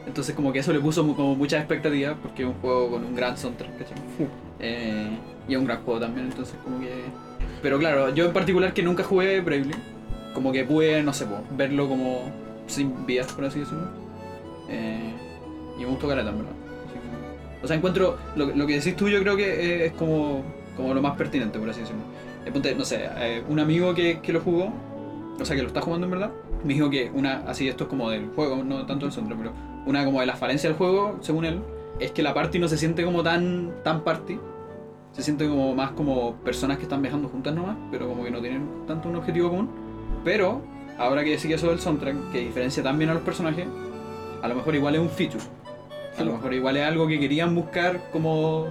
Entonces como que eso le puso como muchas expectativas porque es un juego con un gran soundtrack, ¿cachai? Eh, y es un gran juego también, entonces como que... Pero claro, yo en particular que nunca jugué Bravely, como que pude, no sé, po, verlo como sin vías, por así decirlo. Eh, y me gustó Caleta, en verdad. Que- o sea, encuentro, lo, lo que decís tú yo creo que eh, es como, como lo más pertinente, por así decirlo. Eh, ponte, no sé, un amigo que, que lo jugó, o sea, que lo está jugando en verdad, me dijo que una, así esto es como del juego, no tanto del centro, pero una como de las falencias del juego, según él, es que la party no se siente como tan, tan party. Se siente como más como personas que están viajando juntas nomás, pero como que no tienen tanto un objetivo común. Pero, ahora que sigue eso del soundtrack, que diferencia también a los personajes, a lo mejor igual es un feature. A lo mejor igual es algo que querían buscar como,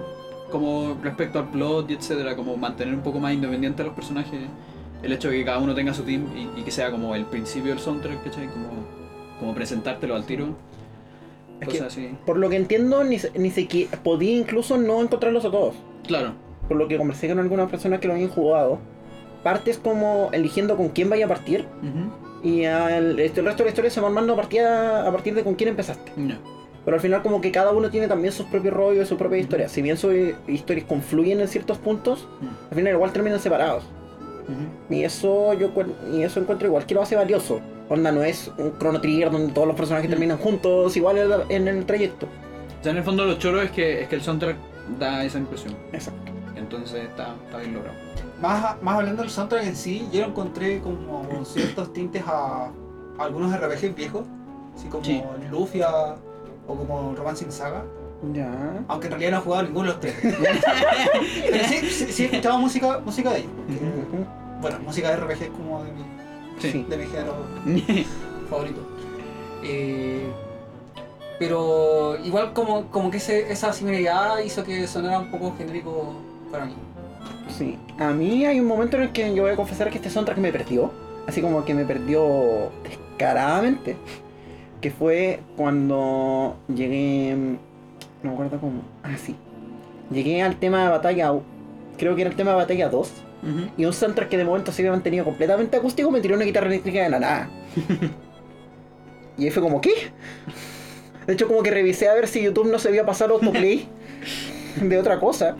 como respecto al plot y etcétera, como mantener un poco más independiente a los personajes. El hecho de que cada uno tenga su team y, y que sea como el principio del soundtrack, ¿cachai? Como, como presentártelo al tiro. Es que- así. Por lo que entiendo, ni, ni siquiera podía incluso no encontrarlos a todos. Claro. Por lo que conversé con algunas personas que lo habían jugado. Partes como eligiendo con quién vaya a partir. Ujú. Y al- este, el resto de la historia se va armando a partir, a partir de con quién empezaste. Ya. Pero al final como que cada uno tiene también sus propios rollos, sus propias historias. Si bien sus historias confluyen en ciertos puntos, al final igual terminan separados. Y eso yo y eso encuentro igual que lo hace valioso. Onda no es un Chrono Trigger donde todos los personajes terminan juntos igual en el- trayecto. O sea, en el fondo lo choro es que, es que el soundtrack da esa impresión. Exacto. Entonces está, está bien logrado. Más, más hablando del soundtrack en sí, yo lo encontré como con ciertos tintes a, a algunos RPGs viejos, así como Sí. Lufia o como Romancing Saga, Ya. aunque en realidad no he jugado ninguno de los tres. Pero sí, sí, sí he escuchado música, música de ellos. Bueno, música de RPG es como de mi, Sí. de mi género favorito. Eh, pero igual como, como que ese- esa similaridad hizo que sonara un poco genérico para mí. Sí. A mí hay un momento en el que yo voy a confesar que este soundtrack me perdió. Así como que me perdió descaradamente. Que fue cuando llegué. No me acuerdo cómo. Ah, sí. llegué al tema de batalla, creo que era el tema de batalla 2, Y un soundtrack que de momento se había mantenido completamente acústico me tiró una guitarra eléctrica de la nada. y ahí fue como, ¿qué? De hecho, como que revisé a ver si YouTube no se había pasado autoplay de otra cosa.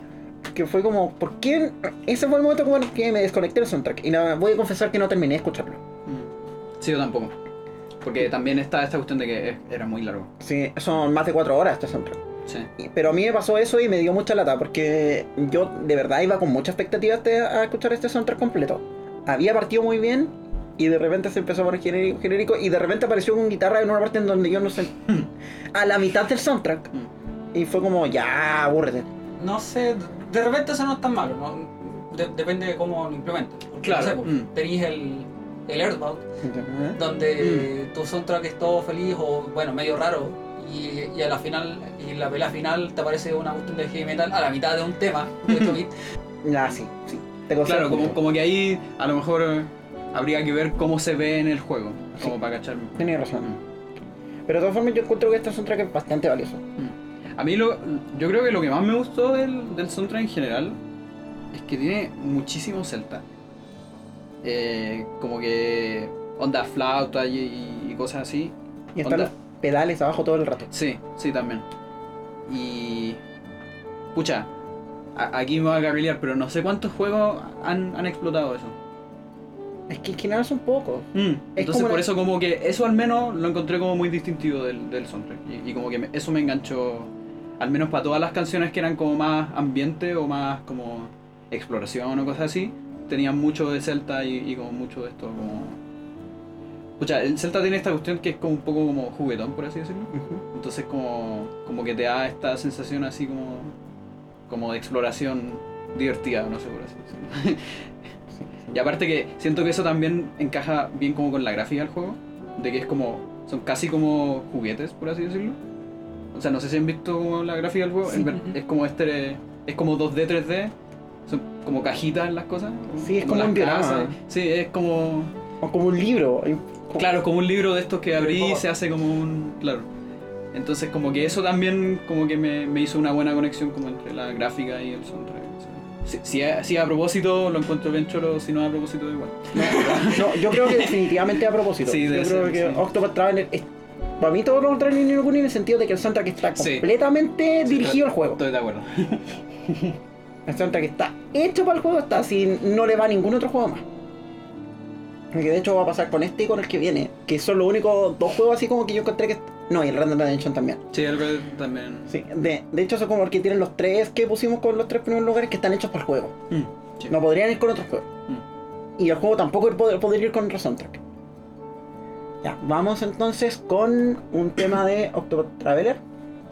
Que fue como, ¿por qué? Ese fue el momento como que me desconecté del soundtrack. Y nada, voy a confesar que no terminé de escucharlo. Mm. Sí, yo tampoco. Porque también está esta cuestión de que era muy largo. Sí, son más de cuatro horas este soundtrack. Sí. Pero a mí me pasó eso y me dio mucha lata porque yo de verdad iba con mucha expectativa este- a escuchar este soundtrack completo. Había partido muy bien y de repente se empezó a poner genérico, genérico y de repente apareció con guitarra en una parte en donde yo no sé. a la mitad del soundtrack. Mm. Y fue como, ya, aburrete. No sé, de repente eso no es tan malo, ¿no? De- depende de cómo lo implementen. Porque, Claro, no sé, pues, mm. tenéis el, el Earthbound, donde tu soundtrack es todo feliz o, bueno, medio raro, y, y a la final, y la pelea final te aparece una cuestión de heavy metal a la mitad de un tema de 8 bits. Ya, sí, sí. Te Claro, como, como que ahí a lo mejor eh, habría que ver cómo se ve en el juego. Como para cachar. Tienes razón. Pero de todas formas yo encuentro que este soundtrack es bastante valioso. Mm. A mí lo, yo creo que lo que más me gustó del, del soundtrack en general es que tiene muchísimo celta. Eh, como que onda flauta y, y cosas así. Y están Onda. Pedales abajo todo el rato. Sí, sí también. Y... Pucha, a- aquí me voy a carrilear, pero no sé cuántos juegos han, han explotado eso. Es que en general son pocos. Mm, Entonces por la- eso como que eso al menos lo encontré como muy distintivo del, del soundtrack. Y, y como que me- eso me enganchó, al menos para todas las canciones que eran como más ambiente o más como exploración o cosas así, tenían mucho de Celta y, y como mucho de esto como... Pucha, el Celta tiene esta cuestión que es como un poco como juguetón, por así decirlo. Entonces como, como que te da esta sensación así como, como de exploración divertida, no sé por así decirlo. y aparte que siento que eso también encaja bien como con la gráfica del juego, de que es como, son casi como juguetes, por así decirlo. O sea, no sé si han visto como la gráfica del juego, Sí. es como este, es como 2D, 3D, son como cajitas las cosas. Sí, es como las un diorama. casas. Sí, es como... O como un libro. Como- Claro, como un libro de estos que abrí y se hace como un... Claro. Entonces como que eso también como que me, me hizo una buena conexión como entre la gráfica y el soundtrack. Si, si, a, si a propósito lo encuentro bien cholo, si no a propósito igual. No, yo creo que definitivamente a propósito. Sí, yo creo ser, que sí. Octopath Traveler es. Para mí todo lo Ni en el sentido de que el soundtrack está completamente Sí, dirigido al juego. Estoy de acuerdo. El soundtrack está hecho para el juego, está así, no le va a ningún otro juego más. Que de hecho va a pasar con este y con el que viene, que son los únicos dos juegos así como que yo encontré que... No, y el Random Redemption también. Sí, el Red también. Sí, de, de hecho son como el que tienen los tres que pusimos con los tres primeros lugares que están hechos para el juego. Mm, sí. No podrían ir con otros juegos. Mm. Y el juego tampoco pod- podría ir con otro soundtrack. Ya, vamos entonces con un tema de Octopath Traveler.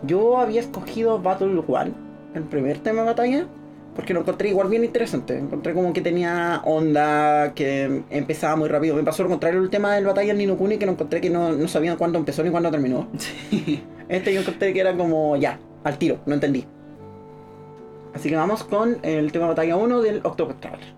Yo había escogido Battle One, el primer tema de batalla, porque lo encontré igual bien interesante. Encontré como que tenía onda, que empezaba muy rápido. Me pasó lo contrario el tema del batalla en Nino Kuni, que lo encontré que no, no sabían cuándo empezó ni cuándo terminó. Sí. Este yo encontré que era como ya, al tiro, no entendí. Así que vamos con el tema de batalla 1 del Octopath Traveler.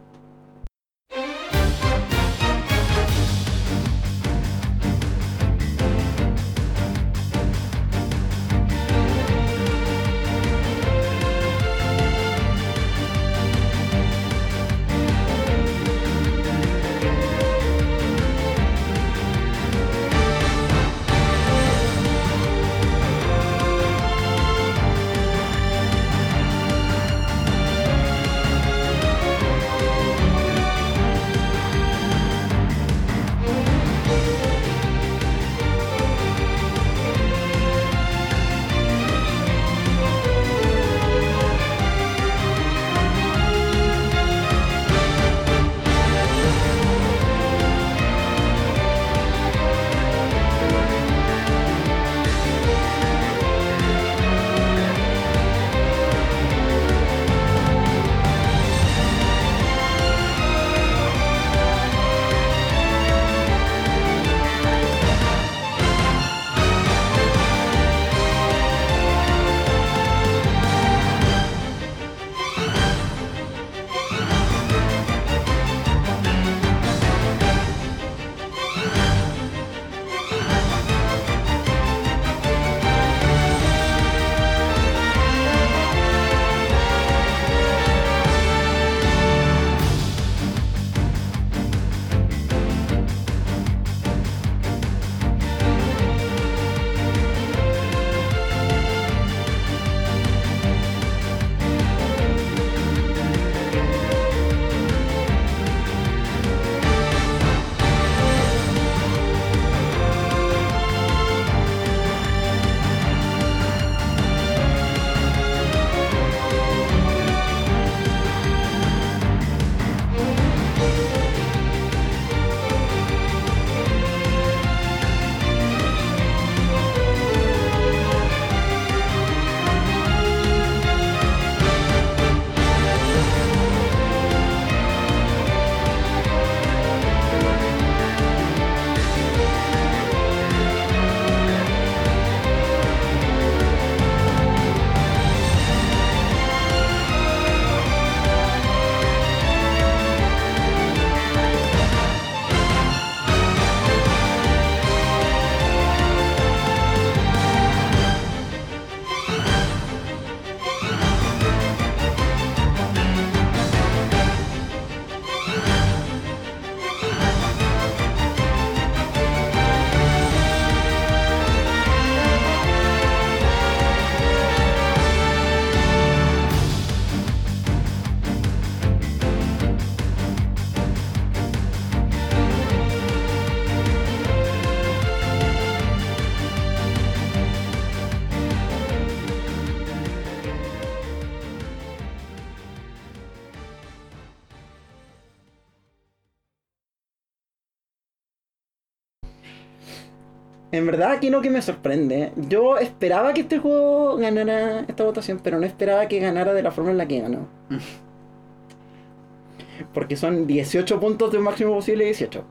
En verdad aquí no que me sorprende. Yo esperaba que este juego ganara esta votación, pero no esperaba que ganara de la forma en la que ganó. Porque son 18 puntos de un máximo posible 18.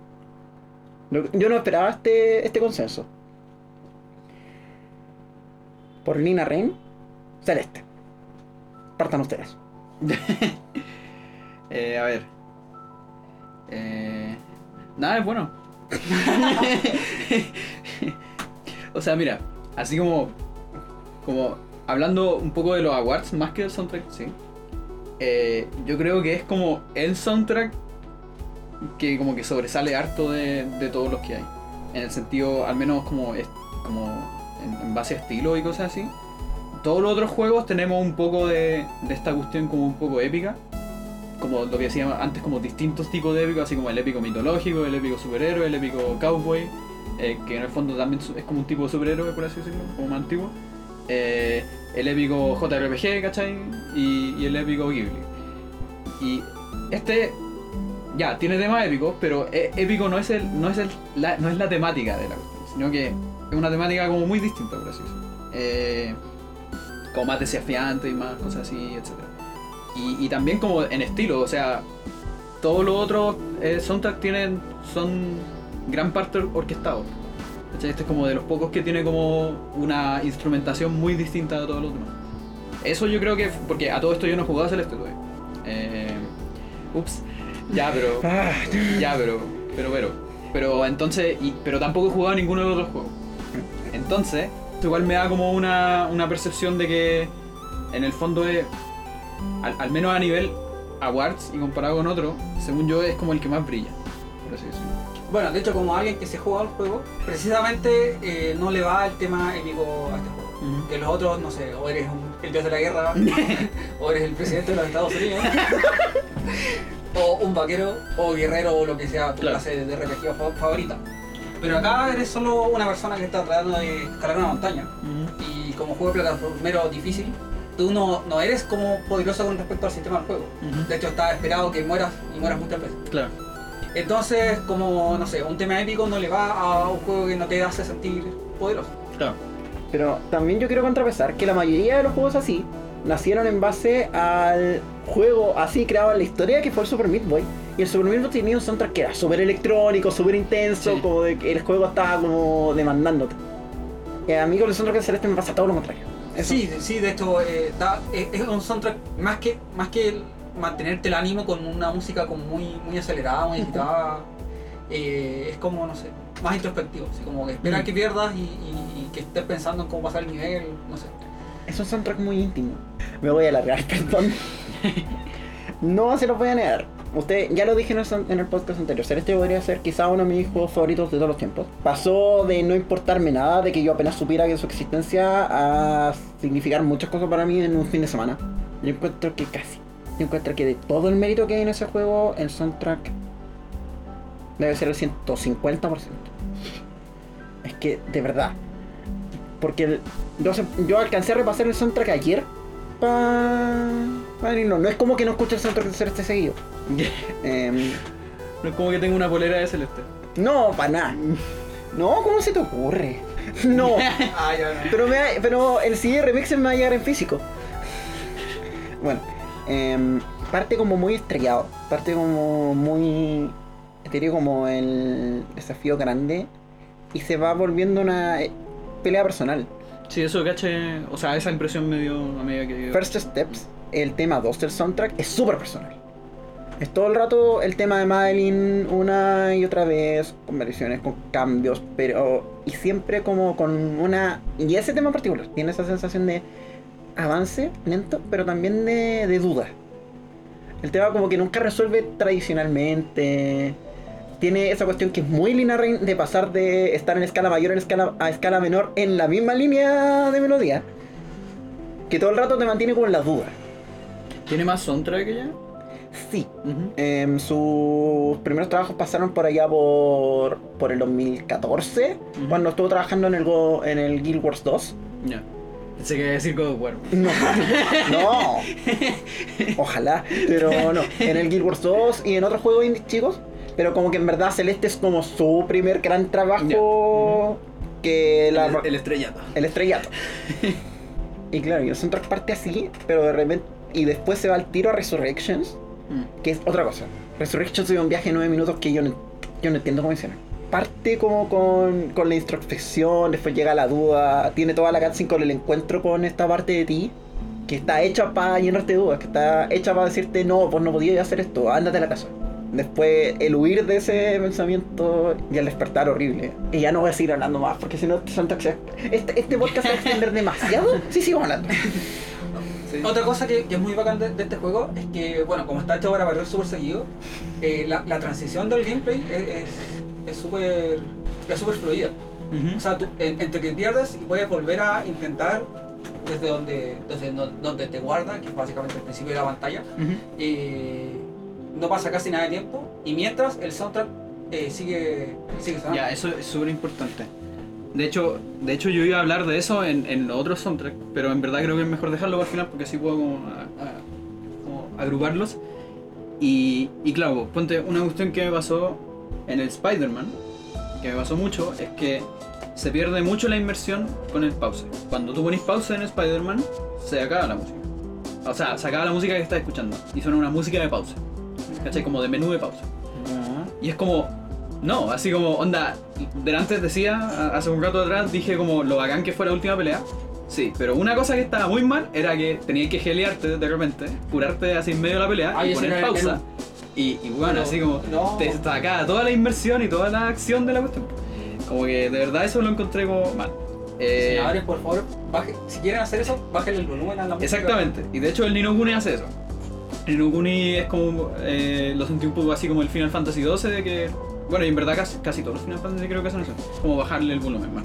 Lo- Yo no esperaba este, este consenso. Por Nina Rain, Celeste. Partan ustedes. Eh, a ver. Eh, nada, es bueno. o sea, mira, así como. Como hablando un poco de los awards, más que del soundtrack, sí. eh, yo creo que es como el soundtrack que como que sobresale harto de, de todos los que hay. En el sentido, al menos como, es- como en, base a estilo y cosas así. Todos los otros juegos tenemos un poco de, de esta cuestión como un poco épica como lo que decía antes, como distintos tipos de épicos, así como el épico mitológico, el épico superhéroe, el épico cowboy, eh, que en el fondo también es como un tipo de superhéroe, por así decirlo, como más antiguo. Eh, el épico JRPG, ¿cachai? Y, y el épico Ghibli. Y este, ya, tiene temas épicos, pero eh, épico no es, el, no, es el, la, no es la temática de la cuestión, sino que es una temática como muy distinta, por así decirlo. Eh, como más desafiante y más cosas así, etcétera y, también como en estilo, o sea, todos los otros eh, soundtrack tienen, son gran parte or- orquestados. ¿cachai? Este es como de los pocos que tiene como una instrumentación muy distinta de todos los demás. Eso yo creo que, porque a todo esto yo no he jugado a Celeste todavía. Eh, ups, ya, pero, Ah, ya, pero, pero, pero, pero entonces, y, pero tampoco he jugado a ninguno de los otros juegos. Entonces, esto igual me da como una, una percepción de que en el fondo es, al, al menos a nivel awards y comparado con otro, según yo es como el que más brilla, por así decirlo. Bueno, de hecho, como alguien que se juega al juego, precisamente eh, no le va el tema épico a este juego. Que los otros, no sé, o eres un- el dios de la guerra, o eres el presidente de los Estados Unidos, o un vaquero, o guerrero, o lo que sea tu Claro. clase de RPG fa- favorita. Pero acá eres solo una persona que está tratando de escalar una montaña. Y como juego de plataformero difícil, tú no, no eres como poderoso con respecto al sistema del juego. De hecho, está esperado que mueras y mueras muchas veces. Claro. Entonces, como, no sé, un tema épico no le va a un juego que no te hace sentir poderoso. Claro. Pero también yo quiero contrapesar que la mayoría de los juegos así nacieron en base al juego así creado en la historia que fue el Super Meat Boy. Y el Super Meat Boy tenía un soundtrack que era súper electrónico, súper intenso, Sí. como de que el juego estaba como demandándote. Y a mí con el soundtrack de Celeste me pasa todo lo contrario. Eso- Sí, sí, de hecho, eh, da- es, es un soundtrack más que, más que el mantenerte el ánimo con una música como muy, muy acelerada, muy agitada. eh, es como, no sé, más introspectivo. Así como que esperar Mm. que pierdas y, y- y que estés pensando en cómo pasar el nivel, no sé. Es un soundtrack muy íntimo. Me voy a alargar, perdón. no se los voy a negar. Usted, ya lo dije en el, son- en el podcast anterior, Celeste podría ser quizá uno de mis juegos favoritos de todos los tiempos. Pasó de no importarme nada, de que yo apenas supiera que su existencia, a significar muchas cosas para mí en un fin de semana. Yo encuentro que casi. Yo encuentro que de todo el mérito que hay en ese juego, el soundtrack debe ser el 150%. Es que, de verdad. Porque el- yo, yo alcancé a repasar el soundtrack ayer pa no, no es como que no escuche el soundtrack de Celeste seguido. Em, No es como que tengo una polera de celeste. no, para nada. No, ¿cómo se te ocurre? No. Ah, ya, ya. Pero, me pero el CD remix me va a llegar en físico. Bueno, em, parte como muy estrellado, parte como muy. Diría como el desafío grande y se va volviendo una eh, pelea personal. Sí, eso caché, o sea, esa impresión me dio a medida que... First Steps, el tema 2 del soundtrack, es súper personal. Es todo el rato el tema de Madeline una y otra vez, con variaciones, con cambios, pero. Y siempre como con una. Y ese tema en particular, tiene esa sensación de avance lento, pero también de, de duda. El tema como que nunca resuelve tradicionalmente. Tiene esa cuestión que es muy lineal de pasar de estar en escala mayor en escala, a escala menor en la misma línea de melodía. Que todo el rato te mantiene como en la duda. ¿Tiene más soundtrack que ya? Sí. Em, sus primeros trabajos pasaron por allá por, por el 2014, Ujú. cuando estuvo trabajando en el, Go- en el Guild Wars 2. Ya. Pensé que iba a decir God of War. No, no. Ojalá, pero no. En el Guild Wars 2 y en otros juegos indie chicos. Pero como que en verdad Celeste es como su primer gran trabajo que la- El, el estrellato. el estrellato. y claro, y el soundtrack parte así, pero de repente. Y después se va al tiro a Resurrections, Mm. que es otra cosa. Resurrections es un viaje de 9 minutos que yo no, yo no entiendo cómo hicieron. Parte como con, con la introspección, después llega la duda, tiene toda la cutscene con el encuentro con esta parte de ti, que está hecha para llenarte de dudas, que está hecha para decirte, no, pues no podías hacer esto, ándate a la casa. Después el huir de ese pensamiento y el despertar horrible. Y ya no voy a seguir hablando más, porque si no, este este, este podcast se va a extender demasiado. Sí, sigo hablando. Sí. Otra cosa que, que es muy bacán de, de este juego es que, bueno, como está hecho para barrer súper seguido, eh, la, la transición del gameplay es- es es súper es súper fluida. Ujú. O sea, tú, en- entre que pierdes y puedes volver a intentar desde donde, desde no- donde te guarda, que es básicamente el principio de la pantalla, Ujú. eh, no pasa casi nada de tiempo y mientras el soundtrack eh, sigue, sigue sonando. Ya, eso es súper importante. De hecho, de hecho, yo iba a hablar de eso en, en otros soundtrack, pero en verdad creo que es mejor dejarlo el final porque así puedo como, a- a- como agruparlos. Y, y claro, ponte una cuestión que me pasó en el Spider-Man, que me pasó mucho, es que se pierde mucho la inmersión con el pause. Cuando tú pones pausa en Spider-Man, se acaba la música. O sea, se acaba la música que estás escuchando y suena una música de pausa. ¿Cachai? Como de menú de pausa. Y es como, no, así como, onda, delante decía, hace un rato atrás, dije como lo bacán que fue la última pelea. Sí, pero una cosa que estaba muy mal era que tenías que gelearte de repente, curarte así en medio de la pelea Ay, y poner pausa. Y, y bueno, así como, no. te sacaba toda la inversión y toda la acción de la cuestión. Como que de verdad eso lo encontré como mal. Eh, Diseñadores, por favor, baje- si quieren hacer eso, bajen el volumen a la música. Exactamente, y de hecho el Nino Kuni hace eso. Nino Kuni es como, eh, lo sentí un poco así como el Final Fantasy XII, de que, bueno, y en verdad casi, casi todos los Final Fantasy creo que hacen eso, como bajarle el volumen más.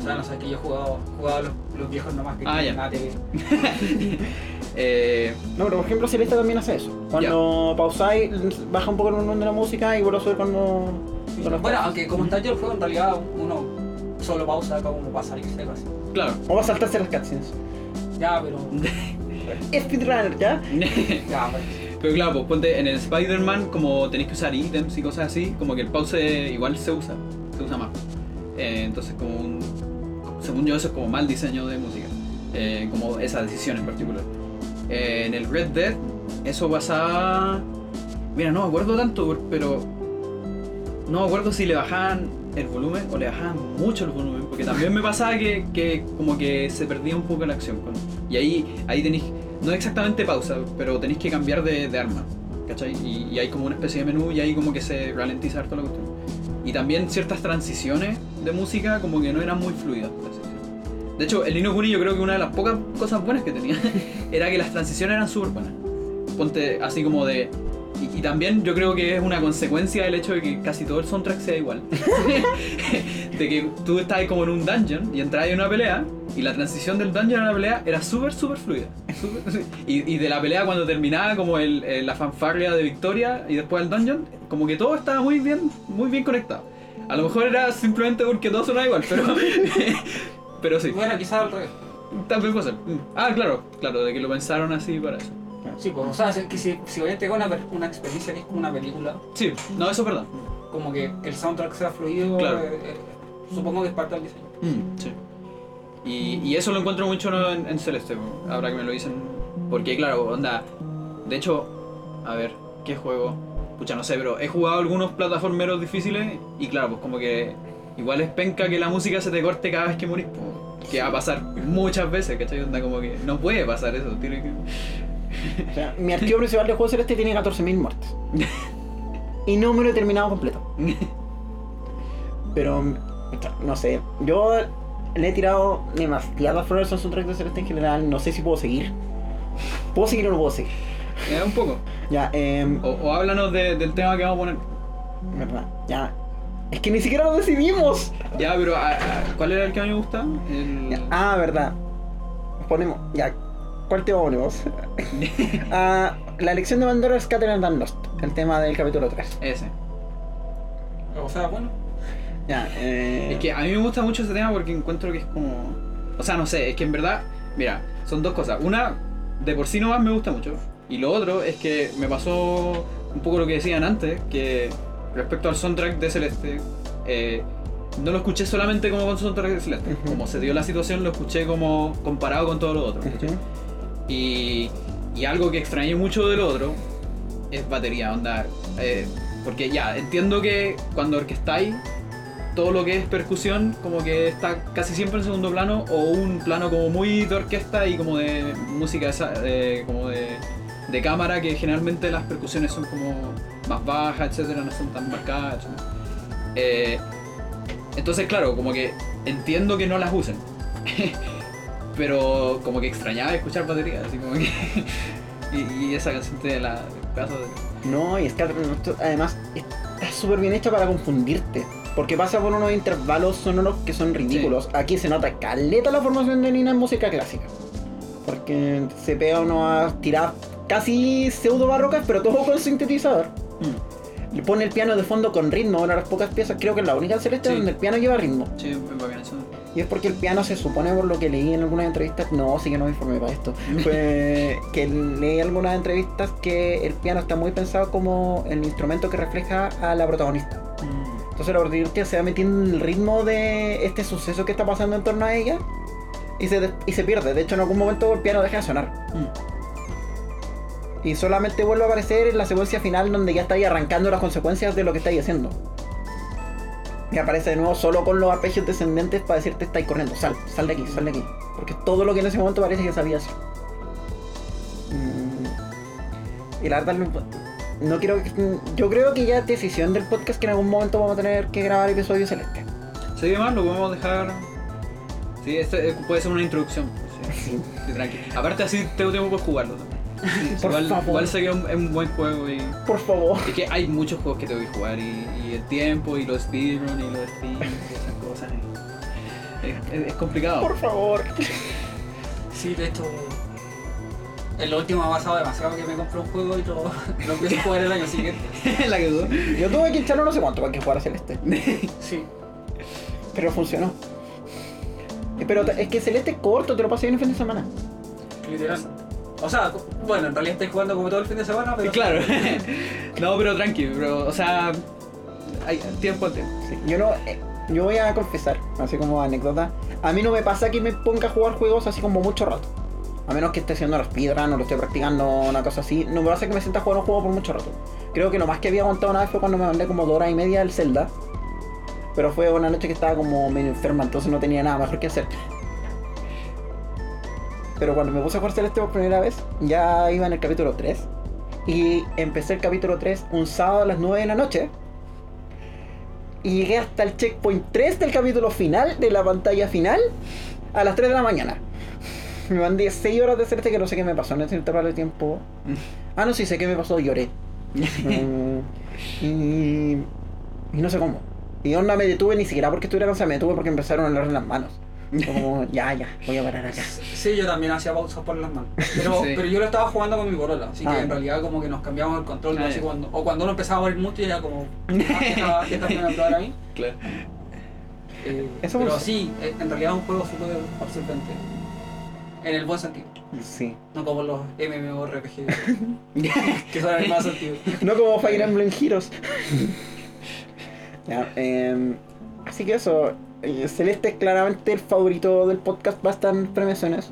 O sea, no sé, que yo he jugado, jugado los, los viejos nomás que Ah, ya. nada. Eh, No, pero por ejemplo, Celeste también hace eso. Cuando pausáis, baja un poco el volumen de la música y vuelve a subir cuando. cuando Bueno, aunque como está hecho el juego, en realidad uno solo pausa como para salirse así. claro. O va a saltarse las cutscenes. Ya, pero. Speedrunner, ¿ya? Ya, pues. Pero claro, pues ponte en el Spider-Man, como tenéis que usar ítems y cosas así, como que el pause igual se usa, se usa más. Eh, entonces, como un. Según yo, eso es como mal diseño de música, eh, como esa decisión en particular. Eh, en el Red Dead, eso pasaba. Mira, no me acuerdo tanto, pero. No me acuerdo si le bajaban el volumen o le bajaban mucho el volumen, porque también me pasaba que, que como que se perdía un poco la acción. y ahí, ahí tenéis, no exactamente pausa, pero tenéis que cambiar de, de arma, ¿cachai? Y, hay como una especie de menú y ahí como que se ralentiza harto la cuestión. Y también ciertas transiciones de música como que no eran muy fluidas. De hecho, el Nino Kuni yo creo que una de las pocas cosas buenas que tenía era que las transiciones eran súper buenas. Ponte así como de... Y, también yo creo que es una consecuencia del hecho de que casi todo el soundtrack sea igual. de que tú estabas como en un dungeon y entrabas en una pelea y la transición del dungeon a la pelea era súper, súper fluida. Y, de la pelea cuando terminaba como el, el- la fanfarria de victoria y después el dungeon, como que todo estaba muy bien, muy bien conectado. A lo mejor era simplemente porque todo sonaba igual, pero... pero sí, Bueno, quizás al revés. también puede ser. Ah, claro, claro, de que lo pensaron así para eso. Sí, pues, o sea, si- que si, si voy a entregar una, una experiencia que es como una película, Sí, no, eso es verdad. como que el soundtrack sea fluido, Claro. eh, eh, supongo que es parte del diseño. Mm, sí. Y, y eso lo encuentro mucho en, en Celeste, ahora que me lo dicen. Porque, claro, onda. De hecho, a ver, ¿qué juego? Pucha, no sé, pero he jugado algunos plataformeros difíciles y, claro, pues como que igual es penca que la música se te corte cada vez que morís. pues, que va a pasar muchas veces, ¿cachai? Onda como que no puede pasar eso, tiene que. O sea, mi archivo principal de juego celeste tiene 14.000 muertes. Y no me lo he terminado completo. Pero, no sé, yo le he tirado demasiadas flores al soundtrack de Celeste en general. No sé si puedo seguir. ¿Puedo seguir o no puedo seguir? Eh, un poco. Ya, eh. O, o háblanos de- del tema que vamos a poner. Verdad, ya. Es que ni siquiera lo decidimos. Ya, pero ah, ah, ¿cuál era el que a mí me gusta? El... Ya, Ah, verdad. Ponemos, ya. ¿Cuál tema ponemos? Ah, la elección de Pandora es Catherine and Lost. El tema del capítulo 3. Ese. O sea, bueno, Ya, eh. Es que a mí me gusta mucho ese tema porque encuentro que es como. O sea, no sé, es que en verdad, mira, son dos cosas. Una, de por sí nomás me gusta mucho. Y lo otro es que me pasó un poco lo que decían antes, que respecto al soundtrack de Celeste, eh, no lo escuché solamente como con soundtrack celeste. Ujú. Como se dio la situación, lo escuché como comparado con todo lo otro. ¿cachai? Ujú. Y, y algo que extrañé mucho del otro es batería, onda. eh, porque ya, entiendo que cuando orquestáis, todo lo que es percusión, como que está casi siempre en segundo plano, o un plano como muy de orquesta y como de música esa- de- como de, de cámara, que generalmente las percusiones son como más bajas, etcétera, no son tan marcadas. Eh, entonces, claro, como que entiendo que no las usen. Pero como que extrañaba escuchar batería, así como que. y, y esa canción de la de. No, y es que además está súper bien hecha para confundirte. Porque pasa por unos intervalos sonoros que son ridículos. Aquí se nota caleta la formación de Nina en música clásica. Porque se pega uno a tirar casi pseudo barrocas, pero todo con sintetizador. Mm, Le pone el piano de fondo con ritmo, una de las pocas piezas, creo que es la única celeste Sí. donde el piano lleva ritmo. Sí, es bacán eso. Y es porque el piano se supone, por lo que leí en algunas entrevistas, no, sí que no me informé para esto, fue que leí en algunas entrevistas que el piano está muy pensado como el instrumento que refleja a la protagonista. Mm, Entonces la protagonista se va metiendo en el ritmo de este suceso que está pasando en torno a ella y se, y se pierde. De hecho, en algún momento el piano deja de sonar. mm. Y solamente vuelve a aparecer en la secuencia final donde ya está ahí arrancando las consecuencias de lo que estáis haciendo. Y aparece de nuevo solo con los arpegios descendentes para decirte estáis corriendo, sal, sal de aquí, sal de aquí. Porque todo lo que en ese momento parece que sabía hacer. Mm. Y la verdad no, quiero yo creo que ya es decisión del podcast que en algún momento vamos a tener que grabar episodio celeste. Sí, además lo podemos dejar. Sí, este eh, puede ser una introducción. Sí, Sí. sí, tranqui. Aparte, así tengo tiempo para jugarlo también. Por igual, favor. igual sé que es un, es un buen juego y. Por favor. Es que hay muchos juegos que tengo que jugar y, y el tiempo y los speedrun y los streams y esas cosas. y- Es, es- es complicado. Por favor. Sí, de hecho, en lo último ha pasado demasiado que me compré un juego y lo, lo empiezo a jugar el año siguiente. La que. Yo tuve que echarlo no sé cuánto para que jugara Celeste. Sí. Pero funcionó. Pero es que Celeste es corto, te lo pasé en el fin de semana. Literal. O sea, bueno, en realidad estoy jugando como todo el fin de semana, pero. Claro. No, pero tranqui, pero, o sea, hay tiempo al tiempo. Sí, Yo no. eh, yo voy a confesar, así como anécdota. A mí no me pasa que me ponga a jugar juegos así como mucho rato. A menos que esté haciendo la speedrun o lo esté practicando, una cosa así. No me pasa que me sienta a jugar un juego por mucho rato. Creo que lo más que había aguantado una vez fue cuando me mandé como dos horas y media del Zelda. Pero fue una noche que estaba como medio enferma, entonces no tenía nada mejor que hacer. Pero cuando me puse a jugar Celeste por primera vez, ya iba en el capítulo 3. Y empecé el capítulo 3 un sábado a las 9 de la noche. Y llegué hasta el checkpoint 3 del capítulo final, de la pantalla final, a las 3 de la mañana. Me mandé 6 horas de Celeste que no sé qué me pasó en ese intervalo de tiempo. Ah, no, sí sé qué me pasó, lloré. Mm, y, y no sé cómo. Y onda me detuve ni siquiera porque estuviera cansado, me detuve porque empezaron a hablar las manos. Como, ya, ya, voy a parar acá. Sí, yo también hacía pausas por las manos. Pero, Sí. pero yo lo estaba jugando con mi borola, así que Ah. en realidad como que nos cambiamos el control. Ah, así ya. cuando, o cuando uno empezaba a morir mucho y era como, ah, déjame probar a mí. Claro. Eh, Eso pero sí, eh, en realidad es un juego súper absorbente. En el buen sentido. Sí. No como los MMORPG que son en el más sentido. No como Fire Emblem Heroes. Ya, em, así que eso. Eh, Celeste es claramente el favorito del podcast. Va a estar en premiaciones.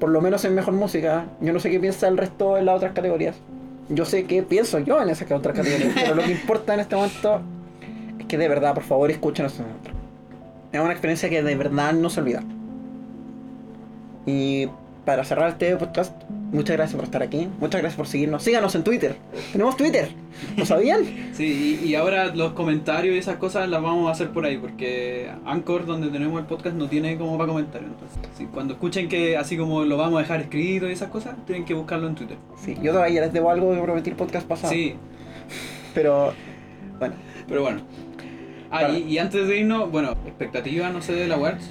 Por lo menos en mejor música. Yo no sé qué piensa el resto en las otras categorías. Yo sé qué pienso yo en esas otras categorías. pero lo que importa en este momento es que de verdad, por favor, escuchen momento. Es una experiencia que de verdad no se olvida. Y para cerrar este podcast, muchas gracias por estar aquí. Muchas gracias por seguirnos. Síganos en Twitter. Tenemos Twitter. ¿Lo sabían? Sí, y, y ahora los comentarios y esas cosas las vamos a hacer por ahí, porque Anchor, donde tenemos el podcast, no tiene como para comentarios. Entonces, sí, cuando escuchen que así como lo vamos a dejar escrito y esas cosas, tienen que buscarlo en Twitter. Sí, yo todavía les debo algo que prometí el podcast pasado. Sí, Pero, bueno, pero bueno. Ah, y, y antes de irnos, bueno, expectativa, no sé, de la Awards.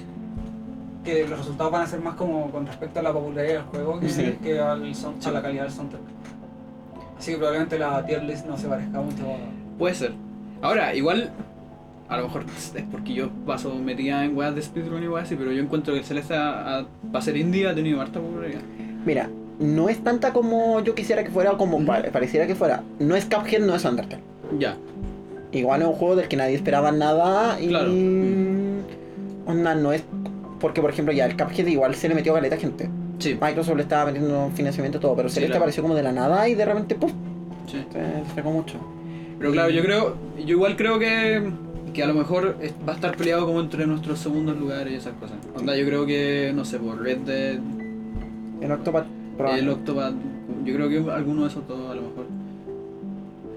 Que los resultados van a ser más como con respecto a la popularidad del juego que, Sí. que al son- a la calidad del soundtrack. Así que probablemente la tier list no se parezca mucho a... Puede ser. Ahora, igual, a lo mejor es porque yo paso metida en weas de speedrun y weas así, pero yo encuentro que el Celeste, a- a- para ser indie, ha tenido harta popularidad. mira, no es tanta como yo quisiera que fuera, o como pareciera que fuera. No es Cuphead, no es Undertale. Ya. igual es un juego del que nadie esperaba nada y. Claro. Onda, no es. Porque, por ejemplo, ya el Cuphead igual se le metió a caleta gente. Sí, Microsoft le estaba metiendo financiamiento todo, pero Sí, Celeste claro. apareció como de la nada y de repente, ¡puf! sí. Se sacó mucho. Pero claro, yo creo, yo igual creo que, que a lo mejor va a estar peleado como entre nuestros segundos lugares y esas cosas. Onda, yo creo que, no sé, por Red Dead, El Octopath el. Octopath, yo creo que alguno de esos dos a lo mejor.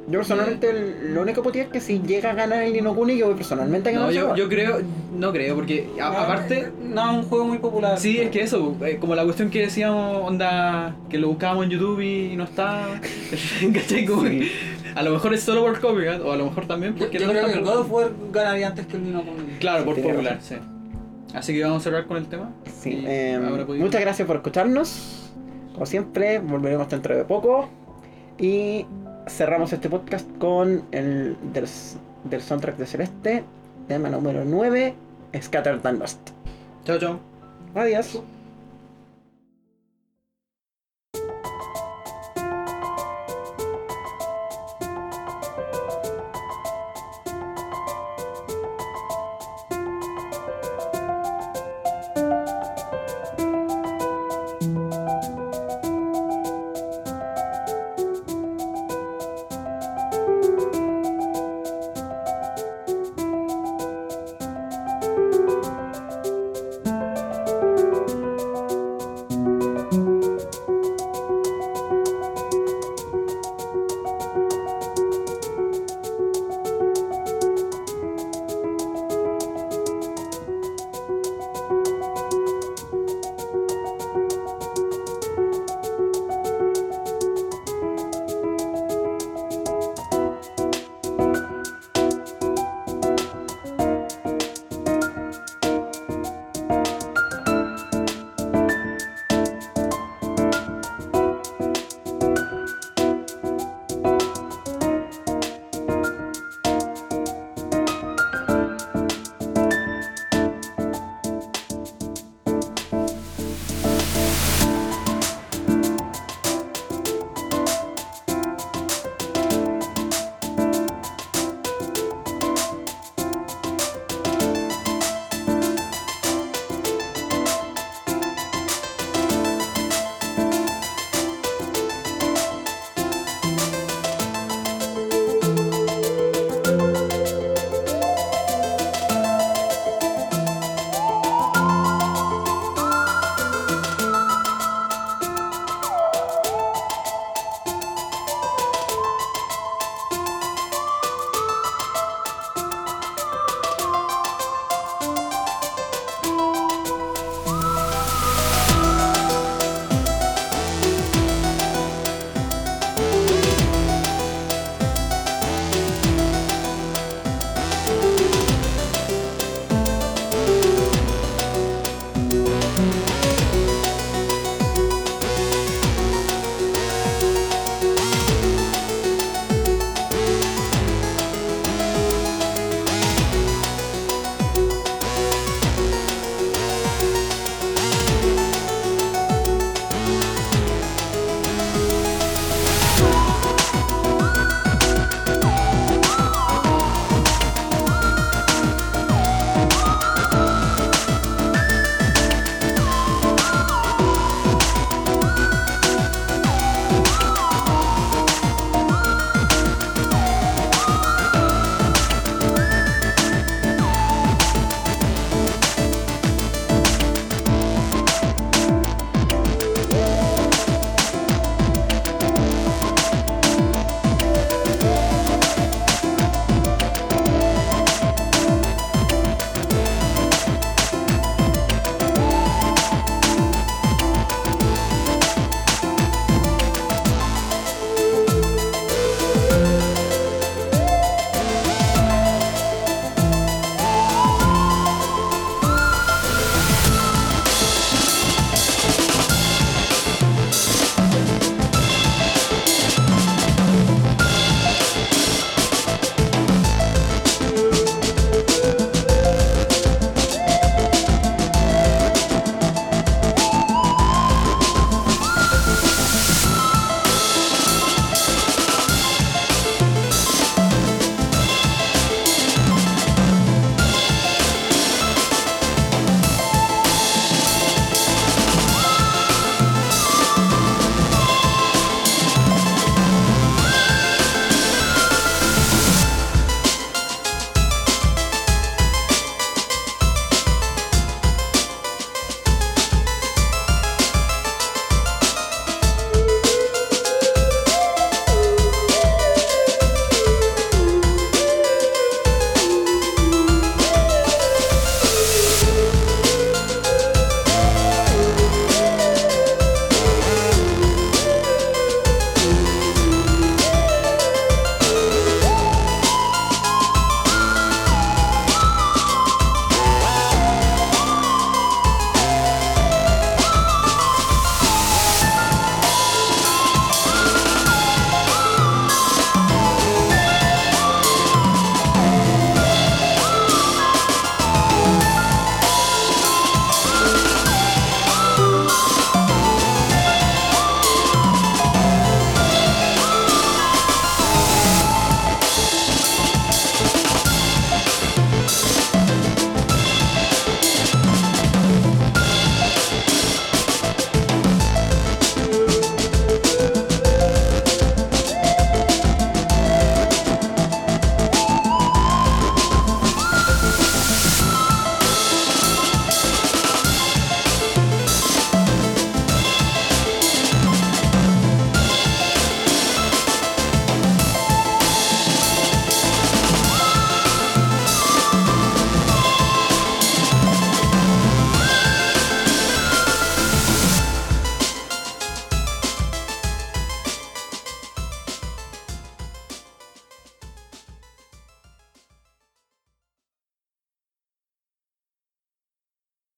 Yo personalmente el- lo único que podría es que si llega a ganar el Inokuni, yo voy personalmente a ganar No, yo, yo creo, no creo, porque a- No, aparte, No, es un juego muy popular. sí, es que eso, eh, como la cuestión que decíamos, onda, que lo buscábamos en YouTube y no está, ¿cachai? Como que Sí. a lo mejor es solo por copyright, o a lo mejor también Yo, porque yo no creo está que el God of War ganaría antes que el Nino Kuni. Claro, por popular, sí. Así que vamos a cerrar con el tema. Sí, eh, muchas gracias por escucharnos. Como siempre, volveremos dentro de poco. Y cerramos este podcast con el del, del soundtrack de Celeste, tema número 9, Scattered and Lost. Chao, chao. Adiós.